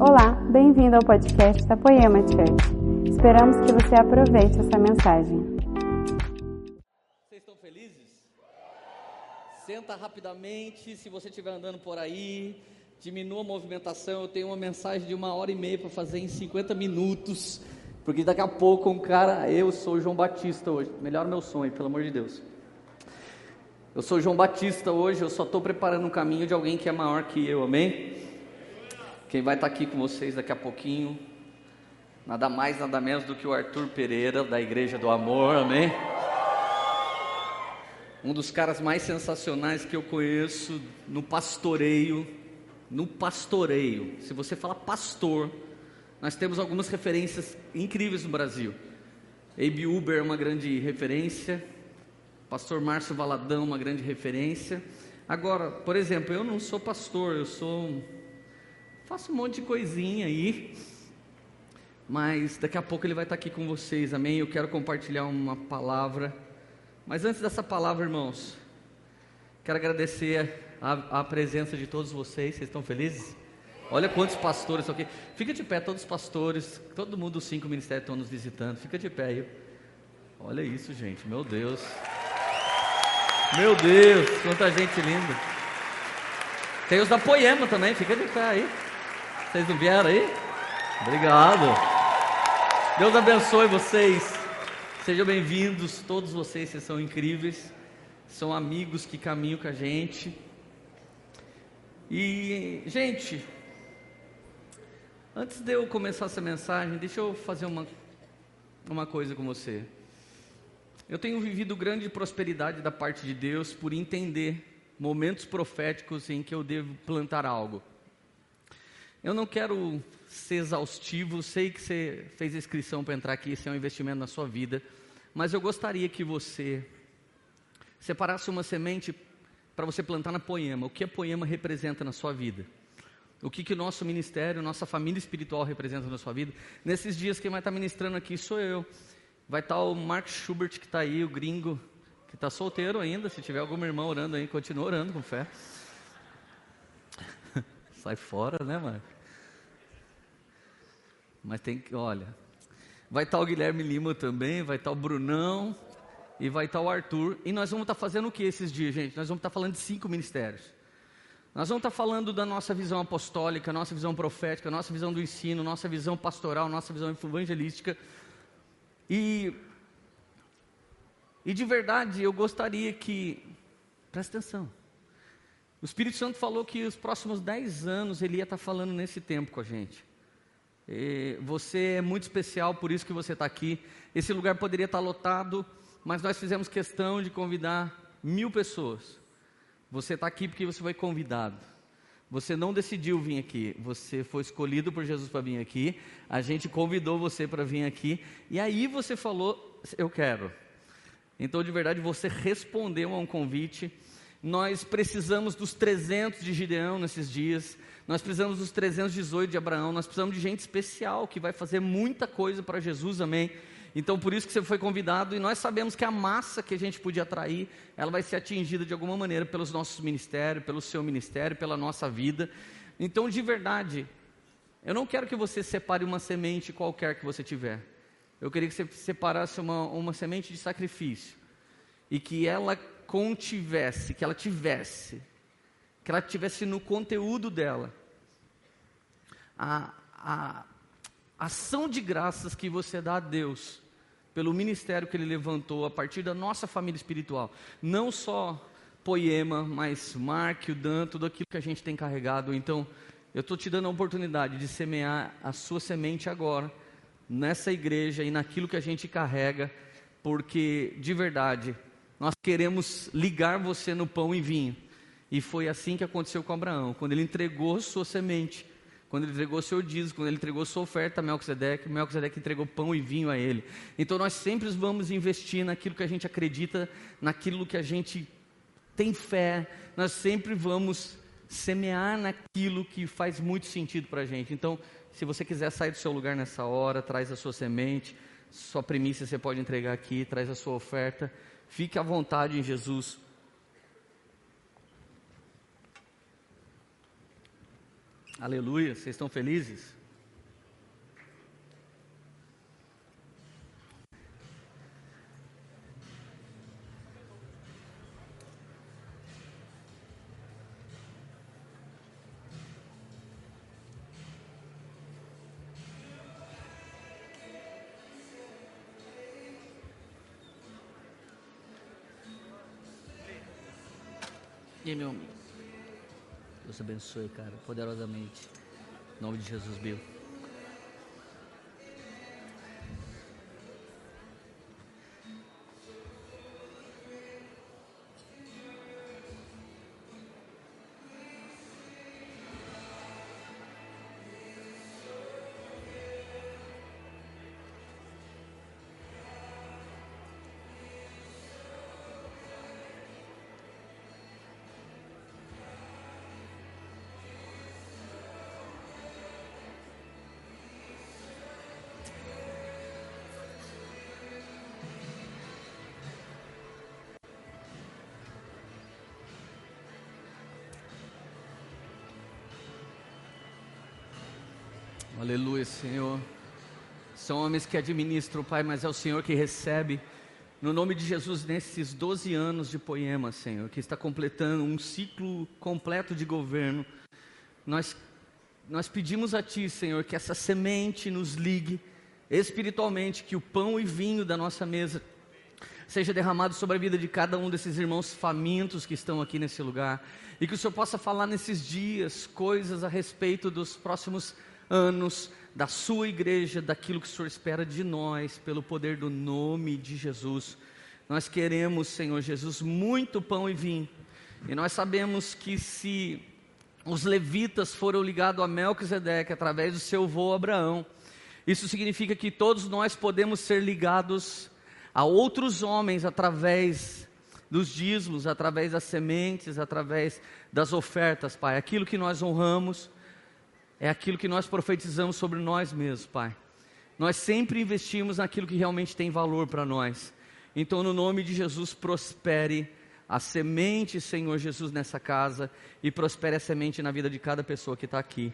Olá, bem-vindo ao podcast da Poema Church. Esperamos que você aproveite essa mensagem. Vocês estão felizes? Senta rapidamente, se você estiver andando por aí, diminua a movimentação. Eu tenho uma mensagem de uma hora e meia para fazer em 50 minutos, porque daqui a pouco um cara, eu sou João Batista hoje, melhor meu sonho, pelo amor de Deus. Eu sou João Batista hoje, eu só estou preparando um caminho de alguém que é maior que eu, amém? Quem vai estar aqui com vocês daqui a pouquinho, nada mais, nada menos do que o Arthur Pereira, da Igreja do Amor, amém? Um dos caras mais sensacionais que eu conheço no pastoreio, no pastoreio. Se você fala pastor, nós temos algumas referências incríveis no Brasil. Abe Uber é uma grande referência, Pastor Márcio Valadão, uma grande referência. Agora, por exemplo, eu não sou pastor, eu sou. Faço um monte de coisinha aí. Mas daqui a pouco ele vai estar aqui com vocês, amém? Eu quero compartilhar uma palavra. Mas antes dessa palavra, irmãos, quero agradecer a, a presença de todos vocês. Vocês estão felizes? Olha quantos pastores aqui. Fica de pé, todos os pastores, todo mundo dos cinco ministérios estão nos visitando. Fica de pé aí. Olha isso, gente, meu Deus. Meu Deus, quanta gente linda. Tem os da Poema também, fica de pé aí. Vocês não vieram aí? Obrigado. Deus abençoe vocês. Sejam bem-vindos, todos vocês, vocês são incríveis. São amigos que caminham com a gente. E, gente, antes de eu começar essa mensagem, deixa eu fazer uma, uma coisa com você. Eu tenho vivido grande prosperidade da parte de Deus por entender momentos proféticos em que eu devo plantar algo. Eu não quero ser exaustivo, sei que você fez inscrição para entrar aqui, isso é um investimento na sua vida, mas eu gostaria que você separasse uma semente para você plantar na Poema. O que a Poema representa na sua vida? O que, que o nosso ministério, nossa família espiritual representa na sua vida? Nesses dias, quem vai estar ministrando aqui sou eu. Vai estar o Mark Schubert que está aí, o gringo, que está solteiro ainda. Se tiver alguma irmã orando aí, continua orando com fé. Sai fora, né, Mark? Mas tem que, olha. Vai estar o Guilherme Lima também, vai estar o Brunão e vai estar o Arthur. E nós vamos estar fazendo o que esses dias, gente? Nós vamos estar falando de cinco ministérios. Nós vamos estar falando da nossa visão apostólica, nossa visão profética, nossa visão do ensino, nossa visão pastoral, nossa visão evangelística e, e de verdade, eu gostaria que, presta atenção, o Espírito Santo falou que os próximos 10 anos ele ia estar falando nesse tempo com a gente. E você é muito especial, por isso que você está aqui. Esse lugar poderia estar lotado, mas nós fizemos questão de convidar mil pessoas. Você está aqui porque você foi convidado. Você não decidiu vir aqui, você foi escolhido por Jesus para vir aqui. A gente convidou você para vir aqui e aí você falou: Eu quero. Então, de verdade, você respondeu a um convite. Nós precisamos dos 300 de Gideão nesses dias. Nós precisamos dos 318 de Abraão. Nós precisamos de gente especial que vai fazer muita coisa para Jesus, amém? Então, por isso que você foi convidado, e nós sabemos que a massa que a gente podia atrair, ela vai ser atingida de alguma maneira pelos nossos ministérios, pelo seu ministério, pela nossa vida. Então, de verdade, eu não quero que você separe uma semente qualquer que você tiver. Eu queria que você separasse uma, uma semente de sacrifício. E que ela contivesse, que ela tivesse, que ela tivesse no conteúdo dela a, a ação de graças que você dá a Deus pelo ministério que Ele levantou a partir da nossa família espiritual. Não só Poema, mas Mark, o Dan, tudo aquilo que a gente tem carregado. Então, eu estou te dando a oportunidade de semear a sua semente agora, nessa igreja e naquilo que a gente carrega, porque de verdade, nós queremos ligar você no pão e vinho. E foi assim que aconteceu com Abraão, quando ele entregou sua semente quando ele entregou seu dízimo, quando ele entregou sua oferta a Melquisedeque, Melquisedeque entregou pão e vinho a ele. Então nós sempre vamos investir naquilo que a gente acredita, naquilo que a gente tem fé, nós sempre vamos semear naquilo que faz muito sentido para a gente. Então, se você quiser sair do seu lugar nessa hora, traz a sua semente, sua primícia você pode entregar aqui, traz a sua oferta. Fique à vontade em Jesus. Aleluia, vocês estão felizes? E meu amigo? Deus abençoe, cara, poderosamente. Em nome de Jesus, Bill. Aleluia, Senhor. São homens que administram, Pai, mas é o Senhor que recebe. No nome de Jesus, nesses 12 anos de poema, Senhor, que está completando um ciclo completo de governo, nós, nós pedimos a Ti, Senhor, que essa semente nos ligue espiritualmente, que o pão e vinho da nossa mesa seja derramado sobre a vida de cada um desses irmãos famintos que estão aqui nesse lugar, e que o Senhor possa falar nesses dias coisas a respeito dos próximos anos da sua igreja, daquilo que o Senhor espera de nós, pelo poder do nome de Jesus. Nós queremos, Senhor Jesus, muito pão e vinho. E nós sabemos que se os levitas foram ligados a Melquisedeque através do seu avô Abraão, isso significa que todos nós podemos ser ligados a outros homens através dos dízimos, através das sementes, através das ofertas, Pai. Aquilo que nós honramos, é aquilo que nós profetizamos sobre nós mesmos, Pai. Nós sempre investimos naquilo que realmente tem valor para nós. Então, no nome de Jesus, prospere a semente, Senhor Jesus, nessa casa e prospere a semente na vida de cada pessoa que está aqui.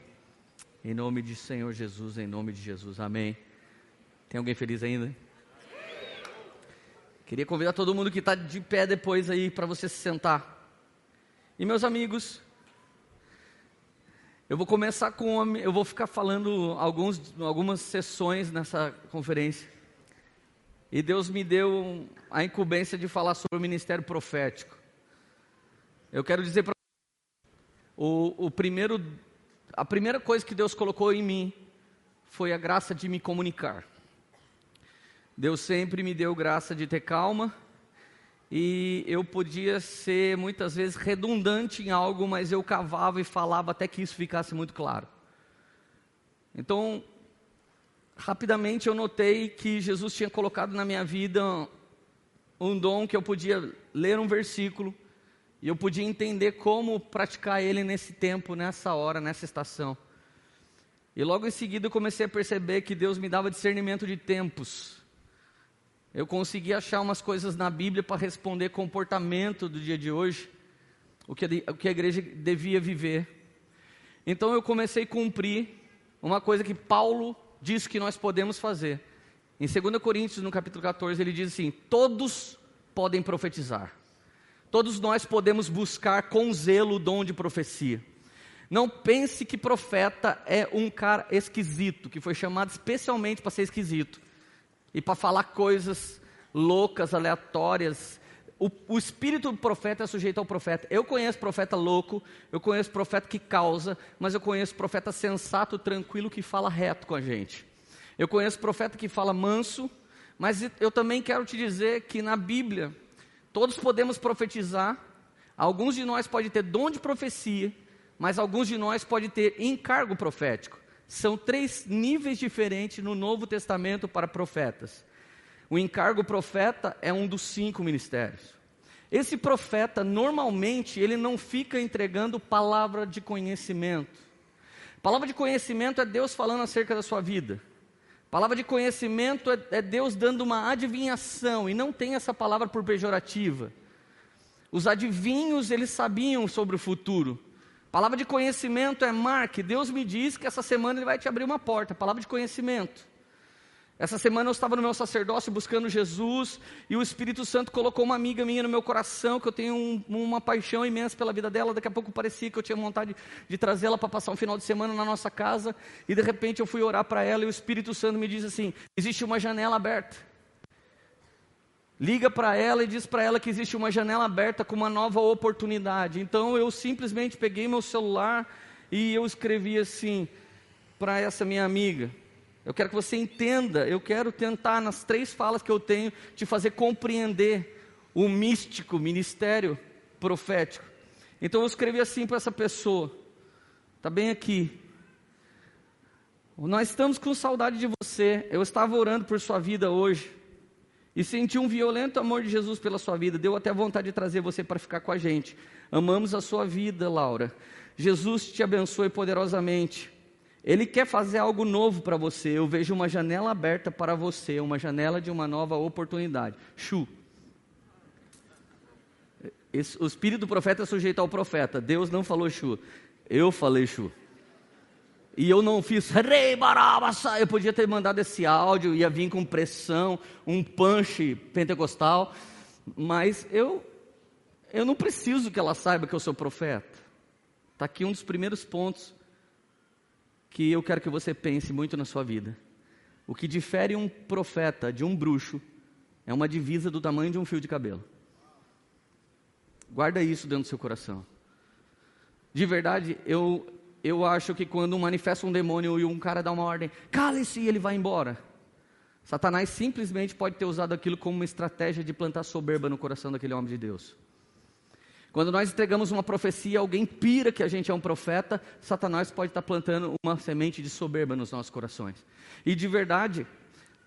Em nome de Senhor Jesus, em nome de Jesus, amém. Tem alguém feliz ainda? Queria convidar todo mundo que está de pé depois aí para você se sentar. E meus amigos, eu vou começar com. Eu vou ficar falando alguns, algumas sessões nessa conferência. E Deus me deu a incumbência de falar sobre o ministério profético. Eu quero dizer para o, o primeiro, a primeira coisa que Deus colocou em mim foi a graça de me comunicar. Deus sempre me deu graça de ter calma, e eu podia ser muitas vezes redundante em algo, mas eu cavava e falava até que isso ficasse muito claro. Então, rapidamente eu notei que Jesus tinha colocado na minha vida um dom que eu podia ler um versículo e eu podia entender como praticar ele nesse tempo, nessa hora, nessa estação. E logo em seguida eu comecei a perceber que Deus me dava discernimento de tempos. Eu consegui achar umas coisas na Bíblia para responder comportamento do dia de hoje, o que, o que a igreja devia viver. Então eu comecei a cumprir uma coisa que Paulo diz que nós podemos fazer. Em 2 Coríntios, no capítulo 14, ele diz assim: Todos podem profetizar. Todos nós podemos buscar com zelo o dom de profecia. Não pense que profeta é um cara esquisito, que foi chamado especialmente para ser esquisito e para falar coisas loucas, aleatórias. O, o, espírito do profeta é sujeito ao profeta. Eu conheço profeta louco, eu conheço profeta que causa, mas eu conheço profeta sensato, tranquilo, que fala reto com a gente. Eu conheço profeta que fala manso, mas eu também quero te dizer que na Bíblia, todos podemos profetizar, alguns de nós podem ter dom de profecia, mas alguns de nós podem ter encargo profético. São três níveis diferentes no Novo Testamento para profetas. O encargo profeta é um dos cinco ministérios. Esse profeta, normalmente, ele não fica entregando palavra de conhecimento. Palavra de conhecimento é Deus falando acerca da sua vida. Palavra de conhecimento é, é Deus dando uma adivinhação, e não tem essa palavra por pejorativa. Os adivinhos, eles sabiam sobre o futuro. Palavra de conhecimento é Mark. Deus me diz que essa semana Ele vai te abrir uma porta. Palavra de conhecimento. Essa semana eu estava no meu sacerdócio buscando Jesus e o Espírito Santo colocou uma amiga minha no meu coração, que eu tenho um, uma paixão imensa pela vida dela. Daqui a pouco parecia que eu tinha vontade de trazê-la para passar um final de semana na nossa casa. E de repente eu fui orar para ela e o Espírito Santo me diz assim: existe uma janela aberta. Liga para ela e diz para ela que existe uma janela aberta com uma nova oportunidade. Então eu simplesmente peguei meu celular e eu escrevi assim para essa minha amiga. Eu quero que você entenda, eu quero tentar, nas três falas que eu tenho, te fazer compreender o místico ministério profético. Então eu escrevi assim para essa pessoa, está bem aqui. Nós estamos com saudade de você. Eu estava orando por sua vida hoje e senti um violento amor de Jesus pela sua vida. Deu até vontade de trazer você para ficar com a gente. Amamos a sua vida, Laura. Jesus te abençoe poderosamente. Ele quer fazer algo novo para você. Eu vejo uma janela aberta para você, uma janela de uma nova oportunidade. Chu. O espírito do profeta é sujeito ao profeta. Deus não falou chu. Eu falei chu. E eu não fiz rei barabassa. Eu podia ter mandado esse áudio, ia vir com pressão, um punch pentecostal, mas eu eu não preciso que ela saiba que eu sou profeta. Está aqui um dos primeiros pontos que eu quero que você pense muito na sua vida. O que difere um profeta de um bruxo é uma divisa do tamanho de um fio de cabelo. Guarda isso dentro do seu coração. De verdade, eu, eu acho que quando manifesta um demônio e um cara dá uma ordem, cale-se e ele vai embora. Satanás simplesmente pode ter usado aquilo como uma estratégia de plantar soberba no coração daquele homem de Deus. Quando nós entregamos uma profecia, alguém pira que a gente é um profeta, Satanás pode estar plantando uma semente de soberba nos nossos corações. E de verdade,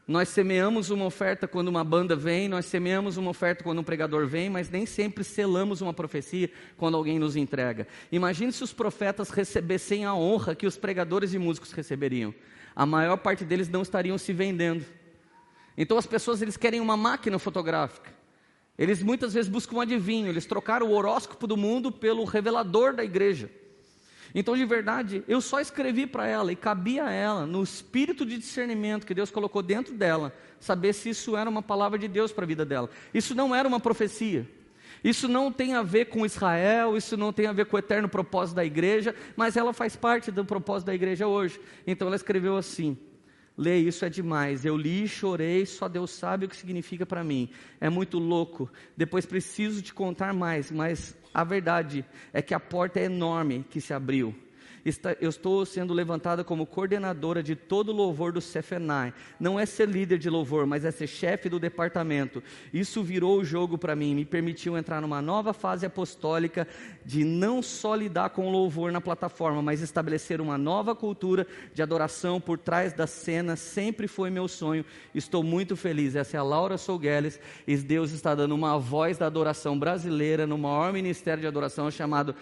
nós semeamos uma oferta quando uma banda vem, nós semeamos uma oferta quando um pregador vem, mas nem sempre selamos uma profecia quando alguém nos entrega. Imagine se os profetas recebessem a honra que os pregadores e músicos receberiam. A maior parte deles não estariam se vendendo. Então as pessoas eles querem uma máquina fotográfica. Eles muitas vezes buscam um adivinho, eles trocaram o horóscopo do mundo pelo revelador da igreja. Então, de verdade, eu só escrevi para ela e cabia a ela, no espírito de discernimento que Deus colocou dentro dela, saber se isso era uma palavra de Deus para a vida dela. Isso não era uma profecia. Isso não tem a ver com Israel, isso não tem a ver com o eterno propósito da igreja, mas ela faz parte do propósito da igreja hoje. Então ela escreveu assim: Lê, isso é demais. Eu li, chorei, só Deus sabe o que significa para mim. É muito louco. Depois preciso te contar mais, mas a verdade é que a porta é enorme que se abriu eu estou sendo levantada como coordenadora de todo o louvor do Cefenai. Não é ser líder de louvor, mas é ser chefe do departamento. Isso virou o jogo para mim, me permitiu entrar numa nova fase apostólica de não só lidar com o louvor na plataforma, mas estabelecer uma nova cultura de adoração por trás da cena. Sempre foi meu sonho. Estou muito feliz. Essa é a Laura Sougueles e Deus está dando uma voz da adoração brasileira no maior ministério de adoração chamado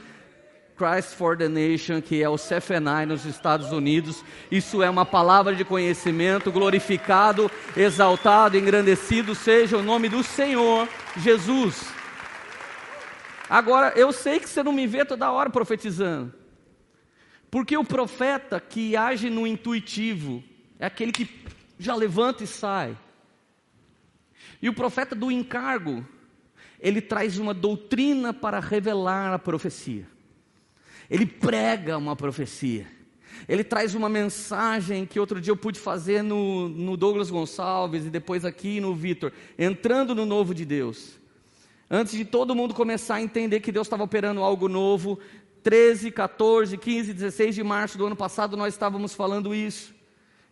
Christ for the Nation, que é o CFNI nos Estados Unidos. Isso é uma palavra de conhecimento, glorificado, exaltado, engrandecido seja o nome do Senhor Jesus. Agora, eu sei que você não me vê toda hora profetizando, porque o profeta que age no intuitivo é aquele que já levanta e sai. E o profeta do encargo, ele traz uma doutrina para revelar a profecia. Ele prega uma profecia. Ele traz uma mensagem que outro dia eu pude fazer no, no Douglas Gonçalves e depois aqui no Vitor, entrando no novo de Deus. Antes de todo mundo começar a entender que Deus estava operando algo novo, 13, 14, 15, 16 de março do ano passado nós estávamos falando isso.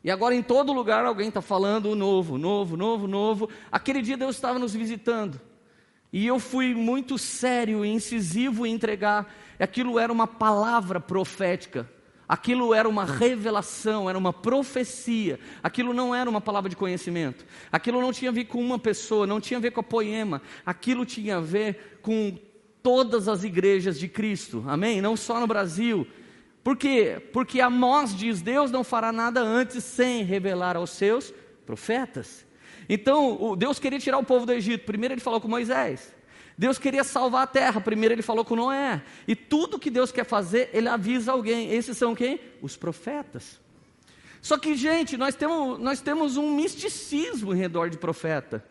E agora em todo lugar alguém está falando o novo, novo, novo, novo. Aquele dia Deus estava nos visitando. E eu fui muito sério e incisivo em entregar aquilo era uma palavra profética, aquilo era uma revelação, era uma profecia, aquilo não era uma palavra de conhecimento, aquilo não tinha a ver com uma pessoa, não tinha a ver com a poema, aquilo tinha a ver com todas as igrejas de Cristo, amém? Não só no Brasil. Por quê? Porque Amós diz: Deus não fará nada antes sem revelar aos seus profetas. Então, Deus queria tirar o povo do Egito. Primeiro ele falou com Moisés. Deus queria salvar a terra. Primeiro ele falou com Noé. E tudo que Deus quer fazer, ele avisa alguém. Esses são quem? Os profetas. Só que, gente, nós temos, nós temos um misticismo em redor de profeta.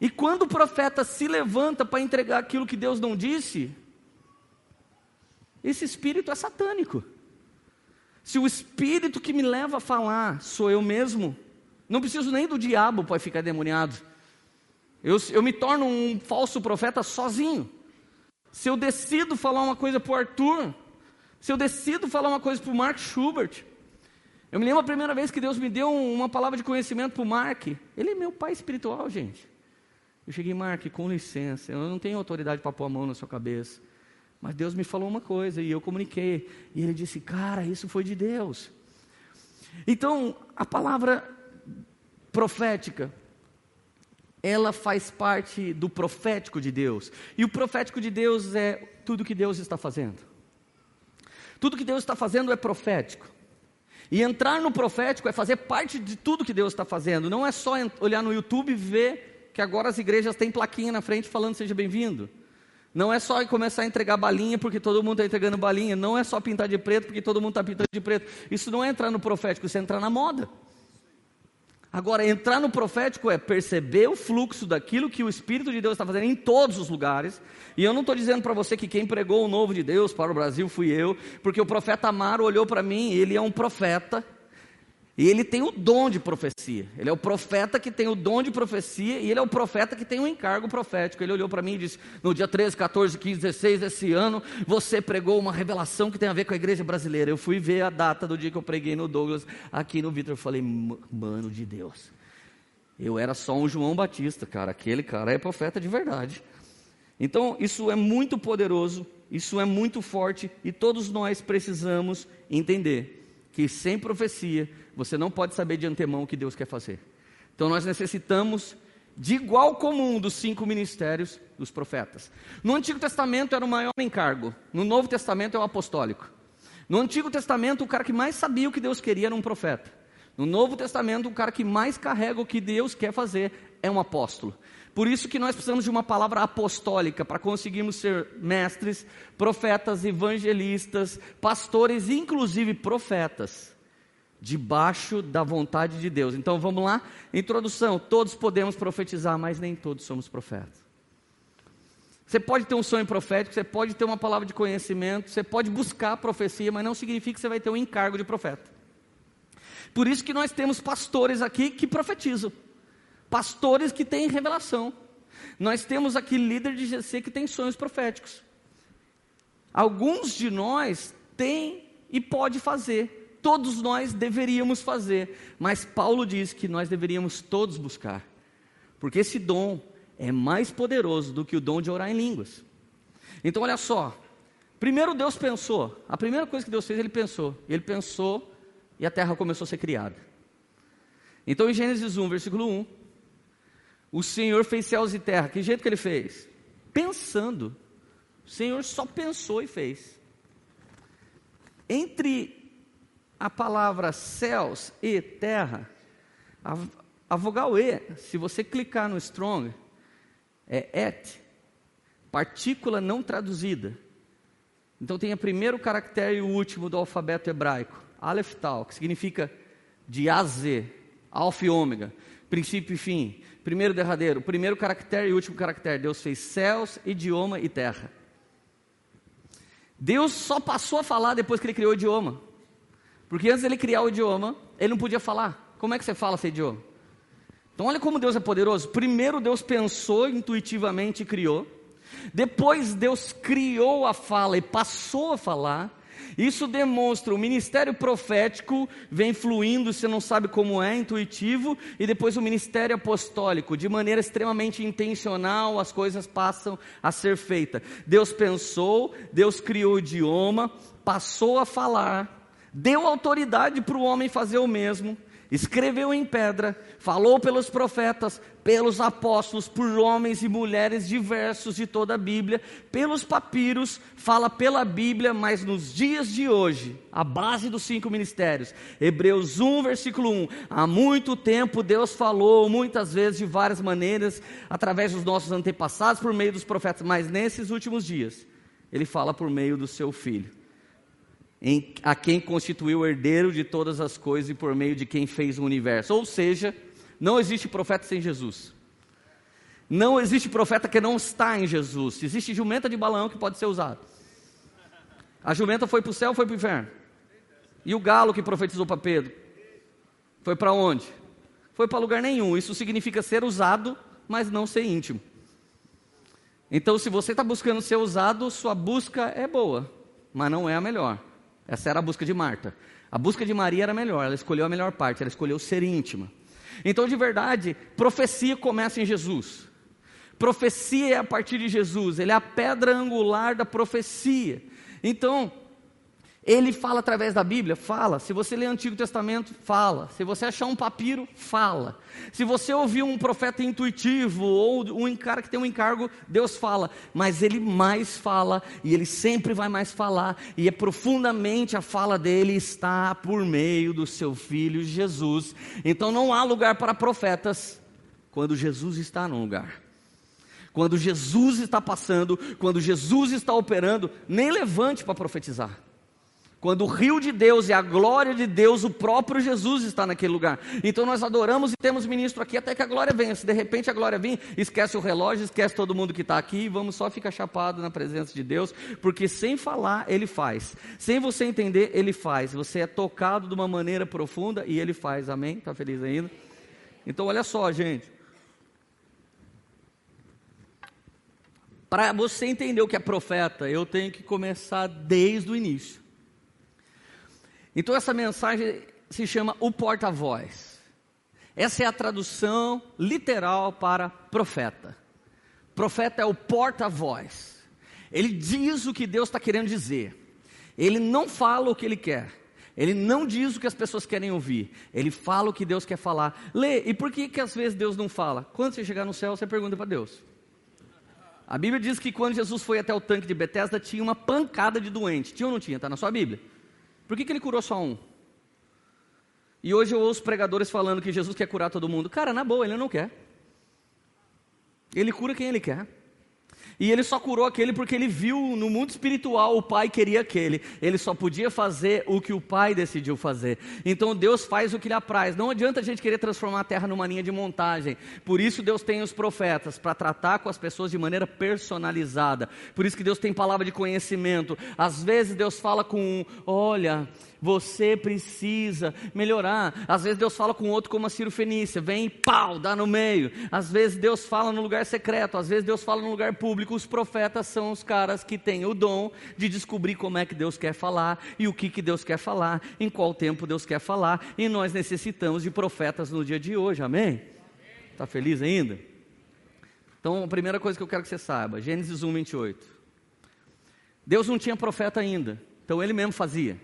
E quando o profeta se levanta para entregar aquilo que Deus não disse, esse espírito é satânico. Se o espírito que me leva a falar sou eu mesmo, não preciso nem do diabo para ficar demoniado. Eu, eu me torno um falso profeta sozinho. Se eu decido falar uma coisa para o Arthur, se eu decido falar uma coisa para o Mark Schubert, eu me lembro a primeira vez que Deus me deu uma palavra de conhecimento para o Mark. Ele é meu pai espiritual, gente. Eu cheguei, Mark, com licença, eu não tenho autoridade para pôr a mão na sua cabeça. Mas Deus me falou uma coisa e eu comuniquei. E ele disse, cara, isso foi de Deus. Então, a palavra profética ela faz parte do profético de Deus. E o profético de Deus é tudo que Deus está fazendo. Tudo que Deus está fazendo é profético. E entrar no profético é fazer parte de tudo que Deus está fazendo. Não é só olhar no YouTube e ver que agora as igrejas têm plaquinha na frente falando seja bem-vindo. Não é só começar a entregar balinha porque todo mundo está entregando balinha. Não é só pintar de preto porque todo mundo está pintando de preto. Isso não é entrar no profético, isso é entrar na moda. Agora, entrar no profético é perceber o fluxo daquilo que o Espírito de Deus está fazendo em todos os lugares. E eu não estou dizendo para você que quem pregou o novo de Deus para o Brasil fui eu, porque o profeta Amaro olhou para mim, ele é um profeta, e ele tem o dom de profecia. Ele é o profeta que tem o dom de profecia e ele é o profeta que tem o encargo profético. Ele olhou para mim e disse: No dia 13, 14, 15, 16 desse ano, você pregou uma revelação que tem a ver com a igreja brasileira. Eu fui ver a data do dia que eu preguei no Douglas, aqui no Vitor. Eu falei: Mano de Deus. Eu era só um João Batista, cara. Aquele cara é profeta de verdade. Então, isso é muito poderoso, isso é muito forte e todos nós precisamos entender que sem profecia você não pode saber de antemão o que Deus quer fazer. Então nós necessitamos de igual comum dos cinco ministérios dos profetas. No Antigo Testamento era o maior encargo, no Novo Testamento é o apostólico. No Antigo Testamento, o cara que mais sabia o que Deus queria era um profeta. No Novo Testamento, o cara que mais carrega o que Deus quer fazer é um apóstolo. Por isso que nós precisamos de uma palavra apostólica para conseguirmos ser mestres, profetas, evangelistas, pastores, inclusive profetas, debaixo da vontade de Deus. Então vamos lá, introdução. Todos podemos profetizar, mas nem todos somos profetas. Você pode ter um sonho profético, você pode ter uma palavra de conhecimento, você pode buscar a profecia, mas não significa que você vai ter um encargo de profeta. Por isso que nós temos pastores aqui que profetizam pastores que têm revelação. Nós temos aqui líder de GC que tem sonhos proféticos. Alguns de nós têm e pode fazer. Todos nós deveríamos fazer, mas Paulo diz que nós deveríamos todos buscar. Porque esse dom é mais poderoso do que o dom de orar em línguas. Então olha só, primeiro Deus pensou, a primeira coisa que Deus fez, ele pensou. Ele pensou e a terra começou a ser criada. Então em Gênesis 1, versículo 1, o Senhor fez céus e terra. Que jeito que ele fez? Pensando. O Senhor só pensou e fez. Entre a palavra céus e terra, a, a vogal E, se você clicar no strong, é et, partícula não traduzida. Então tem o primeiro caractere e o último do alfabeto hebraico, Aleph Tal, que significa de A a Z, alfa e ômega, princípio e fim primeiro derradeiro, primeiro caractere e último caractere. Deus fez céus, idioma e terra. Deus só passou a falar depois que ele criou o idioma. Porque antes ele criar o idioma, ele não podia falar. Como é que você fala esse idioma? Então olha como Deus é poderoso. Primeiro Deus pensou intuitivamente e criou. Depois Deus criou a fala e passou a falar. Isso demonstra o ministério profético vem fluindo, você não sabe como é, intuitivo, e depois o ministério apostólico, de maneira extremamente intencional, as coisas passam a ser feitas. Deus pensou, Deus criou o idioma, passou a falar, deu autoridade para o homem fazer o mesmo, escreveu em pedra, falou pelos profetas, pelos apóstolos, por homens e mulheres diversos de toda a Bíblia, pelos papiros, fala pela Bíblia, mas nos dias de hoje, a base dos cinco ministérios, Hebreus 1, versículo 1, há muito tempo Deus falou, muitas vezes, de várias maneiras, através dos nossos antepassados, por meio dos profetas, mas nesses últimos dias, Ele fala por meio do Seu Filho em, a quem constituiu o herdeiro de todas as coisas e por meio de quem fez o universo. Ou seja, não existe profeta sem Jesus. Não existe profeta que não está em Jesus. Existe jumenta de balão que pode ser usado. A jumenta foi para o céu ou foi para o inferno? E o galo que profetizou para Pedro? Foi para onde? Foi para lugar nenhum. Isso significa ser usado, mas não ser íntimo. Então, se você está buscando ser usado, sua busca é boa, mas não é a melhor. Essa era a busca de Marta. A busca de Maria era melhor, ela escolheu a melhor parte, ela escolheu ser íntima. Então, de verdade, profecia começa em Jesus. Profecia é a partir de Jesus, ele é a pedra angular da profecia. Então, ele fala através da Bíblia? Fala. Se você lê Antigo Testamento, fala. Se você achar um papiro, fala. Se você ouvir um profeta intuitivo ou um cara que tem um encargo, Deus fala. Mas ele mais fala e ele sempre vai mais falar. E é profundamente a fala dele está por meio do seu filho Jesus. Então não há lugar para profetas quando Jesus está no lugar. Quando Jesus está passando, quando Jesus está operando, nem levante para profetizar. Quando o rio de Deus e a glória de Deus, o próprio Jesus está naquele lugar. Então nós adoramos e temos ministro aqui até que a glória venha. Se de repente a glória vir, esquece o relógio, esquece todo mundo que está aqui e vamos só ficar chapado na presença de Deus, porque sem falar, Ele faz. Sem você entender, Ele faz. Você é tocado de uma maneira profunda e Ele faz. Amém? Está feliz ainda? Então olha só, gente. Para você entender o que é profeta, eu tenho que começar desde o início. Então essa mensagem se chama o porta-voz. Essa é a tradução literal para profeta. Profeta é o porta-voz. Ele diz o que Deus está querendo dizer. Ele não fala o que ele quer. Ele não diz o que as pessoas querem ouvir. Ele fala o que Deus quer falar. Lê, e por que, que às vezes Deus não fala? Quando você chegar no céu, você pergunta para Deus. A Bíblia diz que quando Jesus foi até o tanque de Betesda, tinha uma pancada de doente. Tinha ou não tinha? Está na sua Bíblia. Por que, que ele curou só um? E hoje eu ouço pregadores falando que Jesus quer curar todo mundo. Cara, na boa, ele não quer. Ele cura quem ele quer. E ele só curou aquele porque ele viu no mundo espiritual o pai queria aquele. Ele só podia fazer o que o pai decidiu fazer. Então Deus faz o que lhe apraz. Não adianta a gente querer transformar a terra numa linha de montagem. Por isso Deus tem os profetas para tratar com as pessoas de maneira personalizada. Por isso que Deus tem palavra de conhecimento. Às vezes Deus fala com um, olha, você precisa melhorar. Às vezes Deus fala com outro como a Ciro Fenícia, vem e pau, dá no meio. Às vezes Deus fala no lugar secreto, às vezes Deus fala no lugar público. Os profetas são os caras que têm o dom de descobrir como é que Deus quer falar e o que, que Deus quer falar, em qual tempo Deus quer falar. E nós necessitamos de profetas no dia de hoje, amém? Está feliz ainda? Então, a primeira coisa que eu quero que você saiba, Gênesis 1, 28. Deus não tinha profeta ainda, então ele mesmo fazia.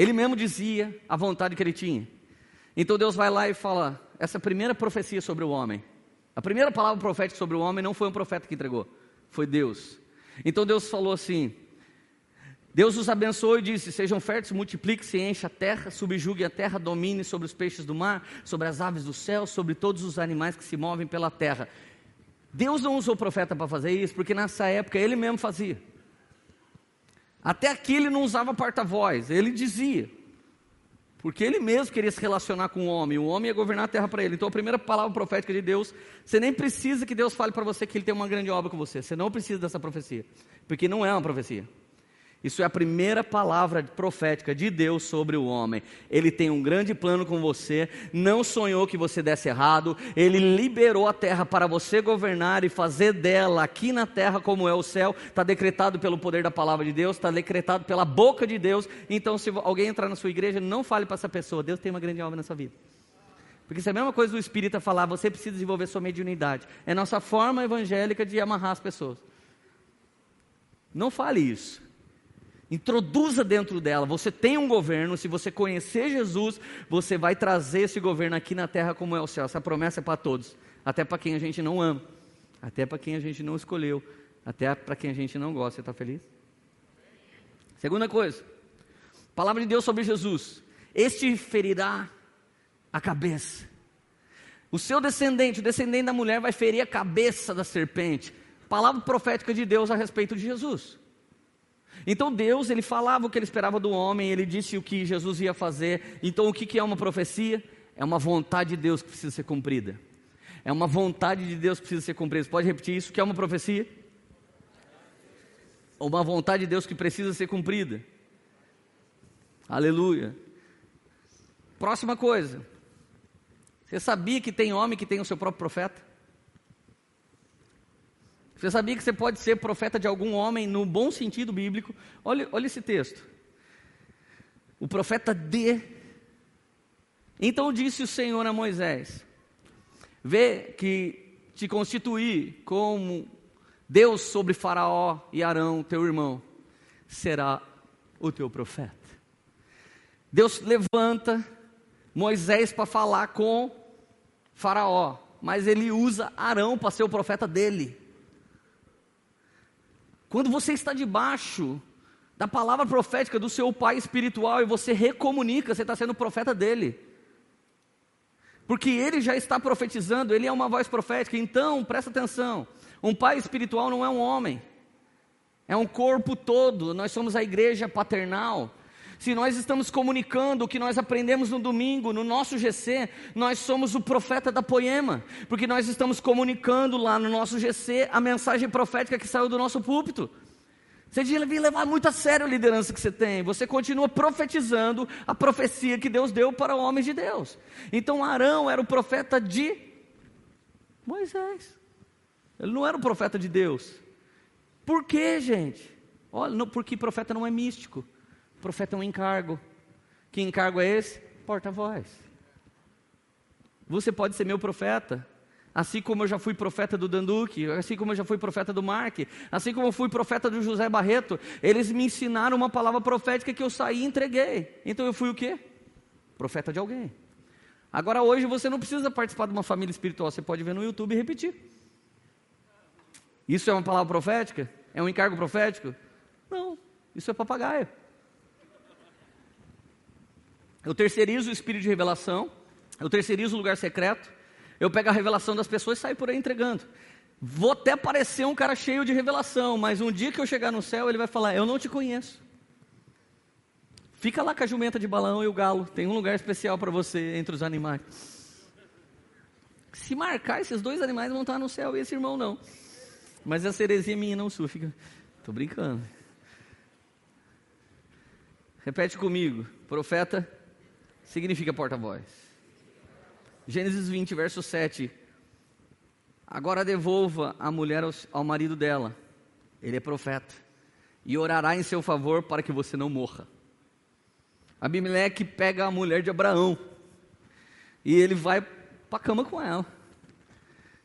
Ele mesmo dizia a vontade que ele tinha. Então Deus vai lá e fala: essa primeira profecia sobre o homem, a primeira palavra profética sobre o homem não foi um profeta que entregou, foi Deus. Então Deus falou assim: Deus os abençoou e disse: Sejam férteis, multipliquem-se, encha a terra, subjuguem a terra, domine sobre os peixes do mar, sobre as aves do céu, sobre todos os animais que se movem pela terra. Deus não usou profeta para fazer isso, porque nessa época ele mesmo fazia. Até aqui ele não usava porta-voz, ele dizia. Porque ele mesmo queria se relacionar com o homem, o homem ia governar a terra para ele. Então a primeira palavra profética de Deus, você nem precisa que Deus fale para você que ele tem uma grande obra com você. Você não precisa dessa profecia, porque não é uma profecia. Isso é a primeira palavra profética de Deus sobre o homem. Ele tem um grande plano com você, não sonhou que você desse errado, ele liberou a terra para você governar e fazer dela aqui na terra como é o céu. Está decretado pelo poder da palavra de Deus, está decretado pela boca de Deus. Então, se alguém entrar na sua igreja, não fale para essa pessoa: Deus tem uma grande obra na sua vida. Porque isso é a mesma coisa do espírita falar, você precisa desenvolver sua mediunidade. É nossa forma evangélica de amarrar as pessoas. Não fale isso. Introduza dentro dela. Você tem um governo, se você conhecer Jesus, você vai trazer esse governo aqui na terra como é o céu. Essa promessa é para todos, até para quem a gente não ama, até para quem a gente não escolheu, até para quem a gente não gosta. Você está feliz? Segunda coisa, palavra de Deus sobre Jesus: Este ferirá a cabeça. O seu descendente, o descendente da mulher, vai ferir a cabeça da serpente. Palavra profética de Deus a respeito de Jesus. Então Deus, ele falava o que ele esperava do homem, ele disse o que Jesus ia fazer. Então o que é uma profecia? É uma vontade de Deus que precisa ser cumprida. É uma vontade de Deus que precisa ser cumprida. Você pode repetir isso? O que é uma profecia? Uma vontade de Deus que precisa ser cumprida. Aleluia. Próxima coisa. Você sabia que tem homem que tem o seu próprio profeta? Você sabia que você pode ser profeta de algum homem no bom sentido bíblico? Olha, olha esse texto. O profeta de. Então disse o Senhor a Moisés: Vê que te constituí como Deus sobre Faraó e Arão, teu irmão, será o teu profeta. Deus levanta Moisés para falar com Faraó, mas ele usa Arão para ser o profeta dele. Quando você está debaixo da palavra profética do seu pai espiritual e você recomunica, você está sendo profeta dele. Porque ele já está profetizando, ele é uma voz profética. Então, presta atenção: um pai espiritual não é um homem, é um corpo todo. Nós somos a igreja paternal. Se nós estamos comunicando o que nós aprendemos no domingo, no nosso GC, nós somos o profeta da poema, porque nós estamos comunicando lá no nosso GC a mensagem profética que saiu do nosso púlpito. Você devia levar muito a sério a liderança que você tem. Você continua profetizando a profecia que Deus deu para o homem de Deus. Então Arão era o profeta de Moisés. Ele não era o profeta de Deus. Por quê, gente? Olha, não, porque profeta não é místico. Profeta é um encargo. Que encargo é esse? Porta-voz. Você pode ser meu profeta, assim como eu já fui profeta do Danduque, assim como eu já fui profeta do Mark, assim como eu fui profeta do José Barreto. Eles me ensinaram uma palavra profética que eu saí e entreguei. Então eu fui o quê? Profeta de alguém. Agora hoje você não precisa participar de uma família espiritual, você pode ver no YouTube e repetir. Isso é uma palavra profética? É um encargo profético? Não, isso é papagaio. Eu terceirizo o espírito de revelação, eu terceirizo o lugar secreto, eu pego a revelação das pessoas e saio por aí entregando. Vou até parecer um cara cheio de revelação, mas um dia que eu chegar no céu, ele vai falar: Eu não te conheço. Fica lá com a jumenta de balão e o galo, tem um lugar especial para você entre os animais. Se marcar, esses dois animais vão estar no céu e esse irmão não. Mas a cerezinha minha não sua, fica. Estou brincando. Repete comigo: profeta significa porta-voz. Gênesis 20, verso 7. Agora devolva a mulher ao, ao marido dela, ele é profeta, e orará em seu favor para que você não morra. Abimeleque pega a mulher de Abraão e ele vai para a cama com ela.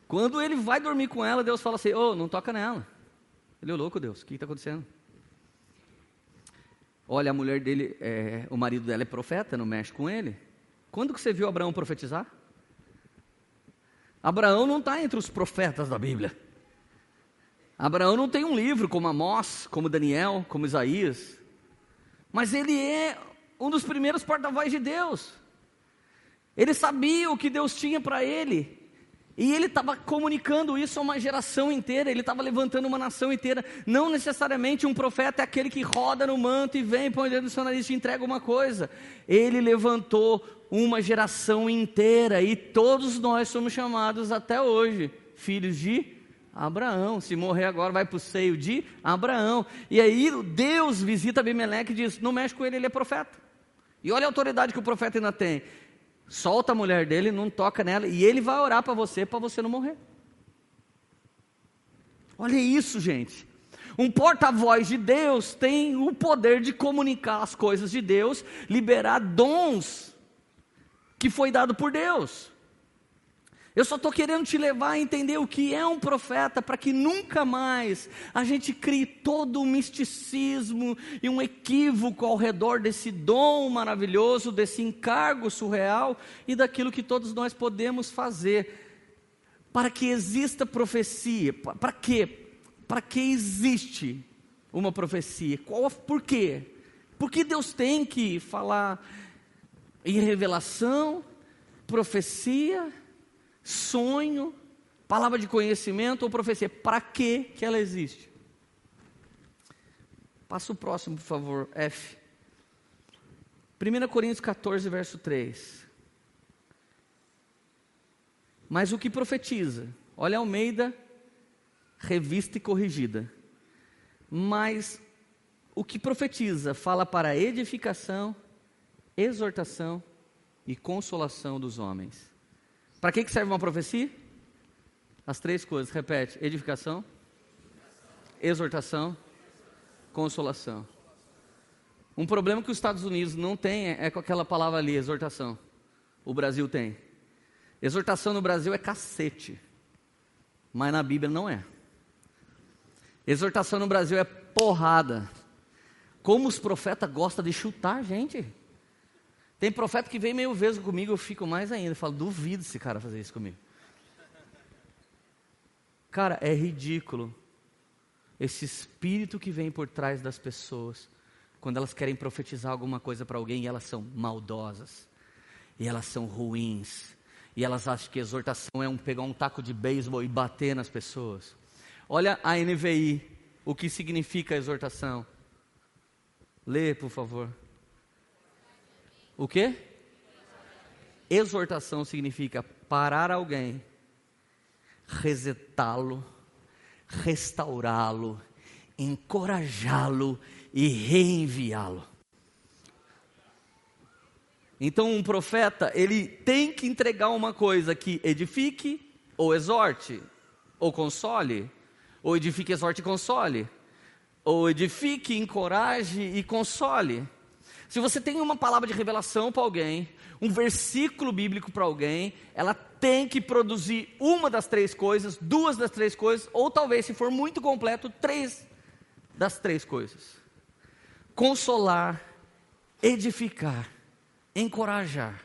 Quando ele vai dormir com ela, Deus fala assim: Ô, oh, não toca nela. Ele é louco, Deus, o que está acontecendo? Olha, a mulher dele, é, o marido dela é profeta, não mexe com ele. Quando que você viu Abraão profetizar? Abraão não está entre os profetas da Bíblia. Abraão não tem um livro como Amós, como Daniel, como Isaías. Mas ele é um dos primeiros porta-voz de Deus. Ele sabia o que Deus tinha para ele. E ele estava comunicando isso a uma geração inteira, ele estava levantando uma nação inteira. Não necessariamente um profeta é aquele que roda no manto e vem, põe dentro do seu nariz e entrega uma coisa. Ele levantou uma geração inteira e todos nós somos chamados até hoje, filhos de Abraão. Se morrer agora, vai para o seio de Abraão. E aí Deus visita Abimeleque e diz: Não mexe com ele, ele é profeta. E olha a autoridade que o profeta ainda tem solta a mulher dele, não toca nela, e ele vai orar para você, para você não morrer. Olha isso, gente. Um porta-voz de Deus tem o poder de comunicar as coisas de Deus, liberar dons que foi dado por Deus. Eu só estou querendo te levar a entender o que é um profeta, para que nunca mais a gente crie todo um misticismo e um equívoco ao redor desse dom maravilhoso, desse encargo surreal e daquilo que todos nós podemos fazer. Para que exista profecia, para quê? Para que existe uma profecia? Qual, por quê? Por que Deus tem que falar em revelação, profecia? Sonho, palavra de conhecimento ou profecia. Para que que ela existe? Passa o próximo, por favor, F. 1 Coríntios 14, verso 3. Mas o que profetiza? Olha Almeida, revista e corrigida. Mas o que profetiza fala para edificação, exortação e consolação dos homens. Para que, que serve uma profecia? As três coisas, repete: edificação, exortação, consolação. Um problema que os Estados Unidos não tem é com aquela palavra ali, exortação. O Brasil tem. Exortação no Brasil é cacete, mas na Bíblia não é. Exortação no Brasil é porrada. Como os profetas gostam de chutar gente. Tem profeta que vem meio vezes comigo, eu fico mais ainda. Eu falo, duvido esse cara fazer isso comigo. Cara, é ridículo esse espírito que vem por trás das pessoas quando elas querem profetizar alguma coisa para alguém e elas são maldosas, e elas são ruins, e elas acham que exortação é um pegar um taco de beisebol e bater nas pessoas. Olha a NVI, o que significa exortação. Lê, por favor. O que? Exortação significa parar alguém, resetá-lo, restaurá-lo, encorajá-lo e reenviá-lo. Então, um profeta, ele tem que entregar uma coisa que edifique, ou exorte, ou console, ou edifique, exorte e console, ou edifique, encoraje e console. Se você tem uma palavra de revelação para alguém, um versículo bíblico para alguém, ela tem que produzir uma das três coisas, duas das três coisas, ou talvez, se for muito completo, três das três coisas: consolar, edificar, encorajar.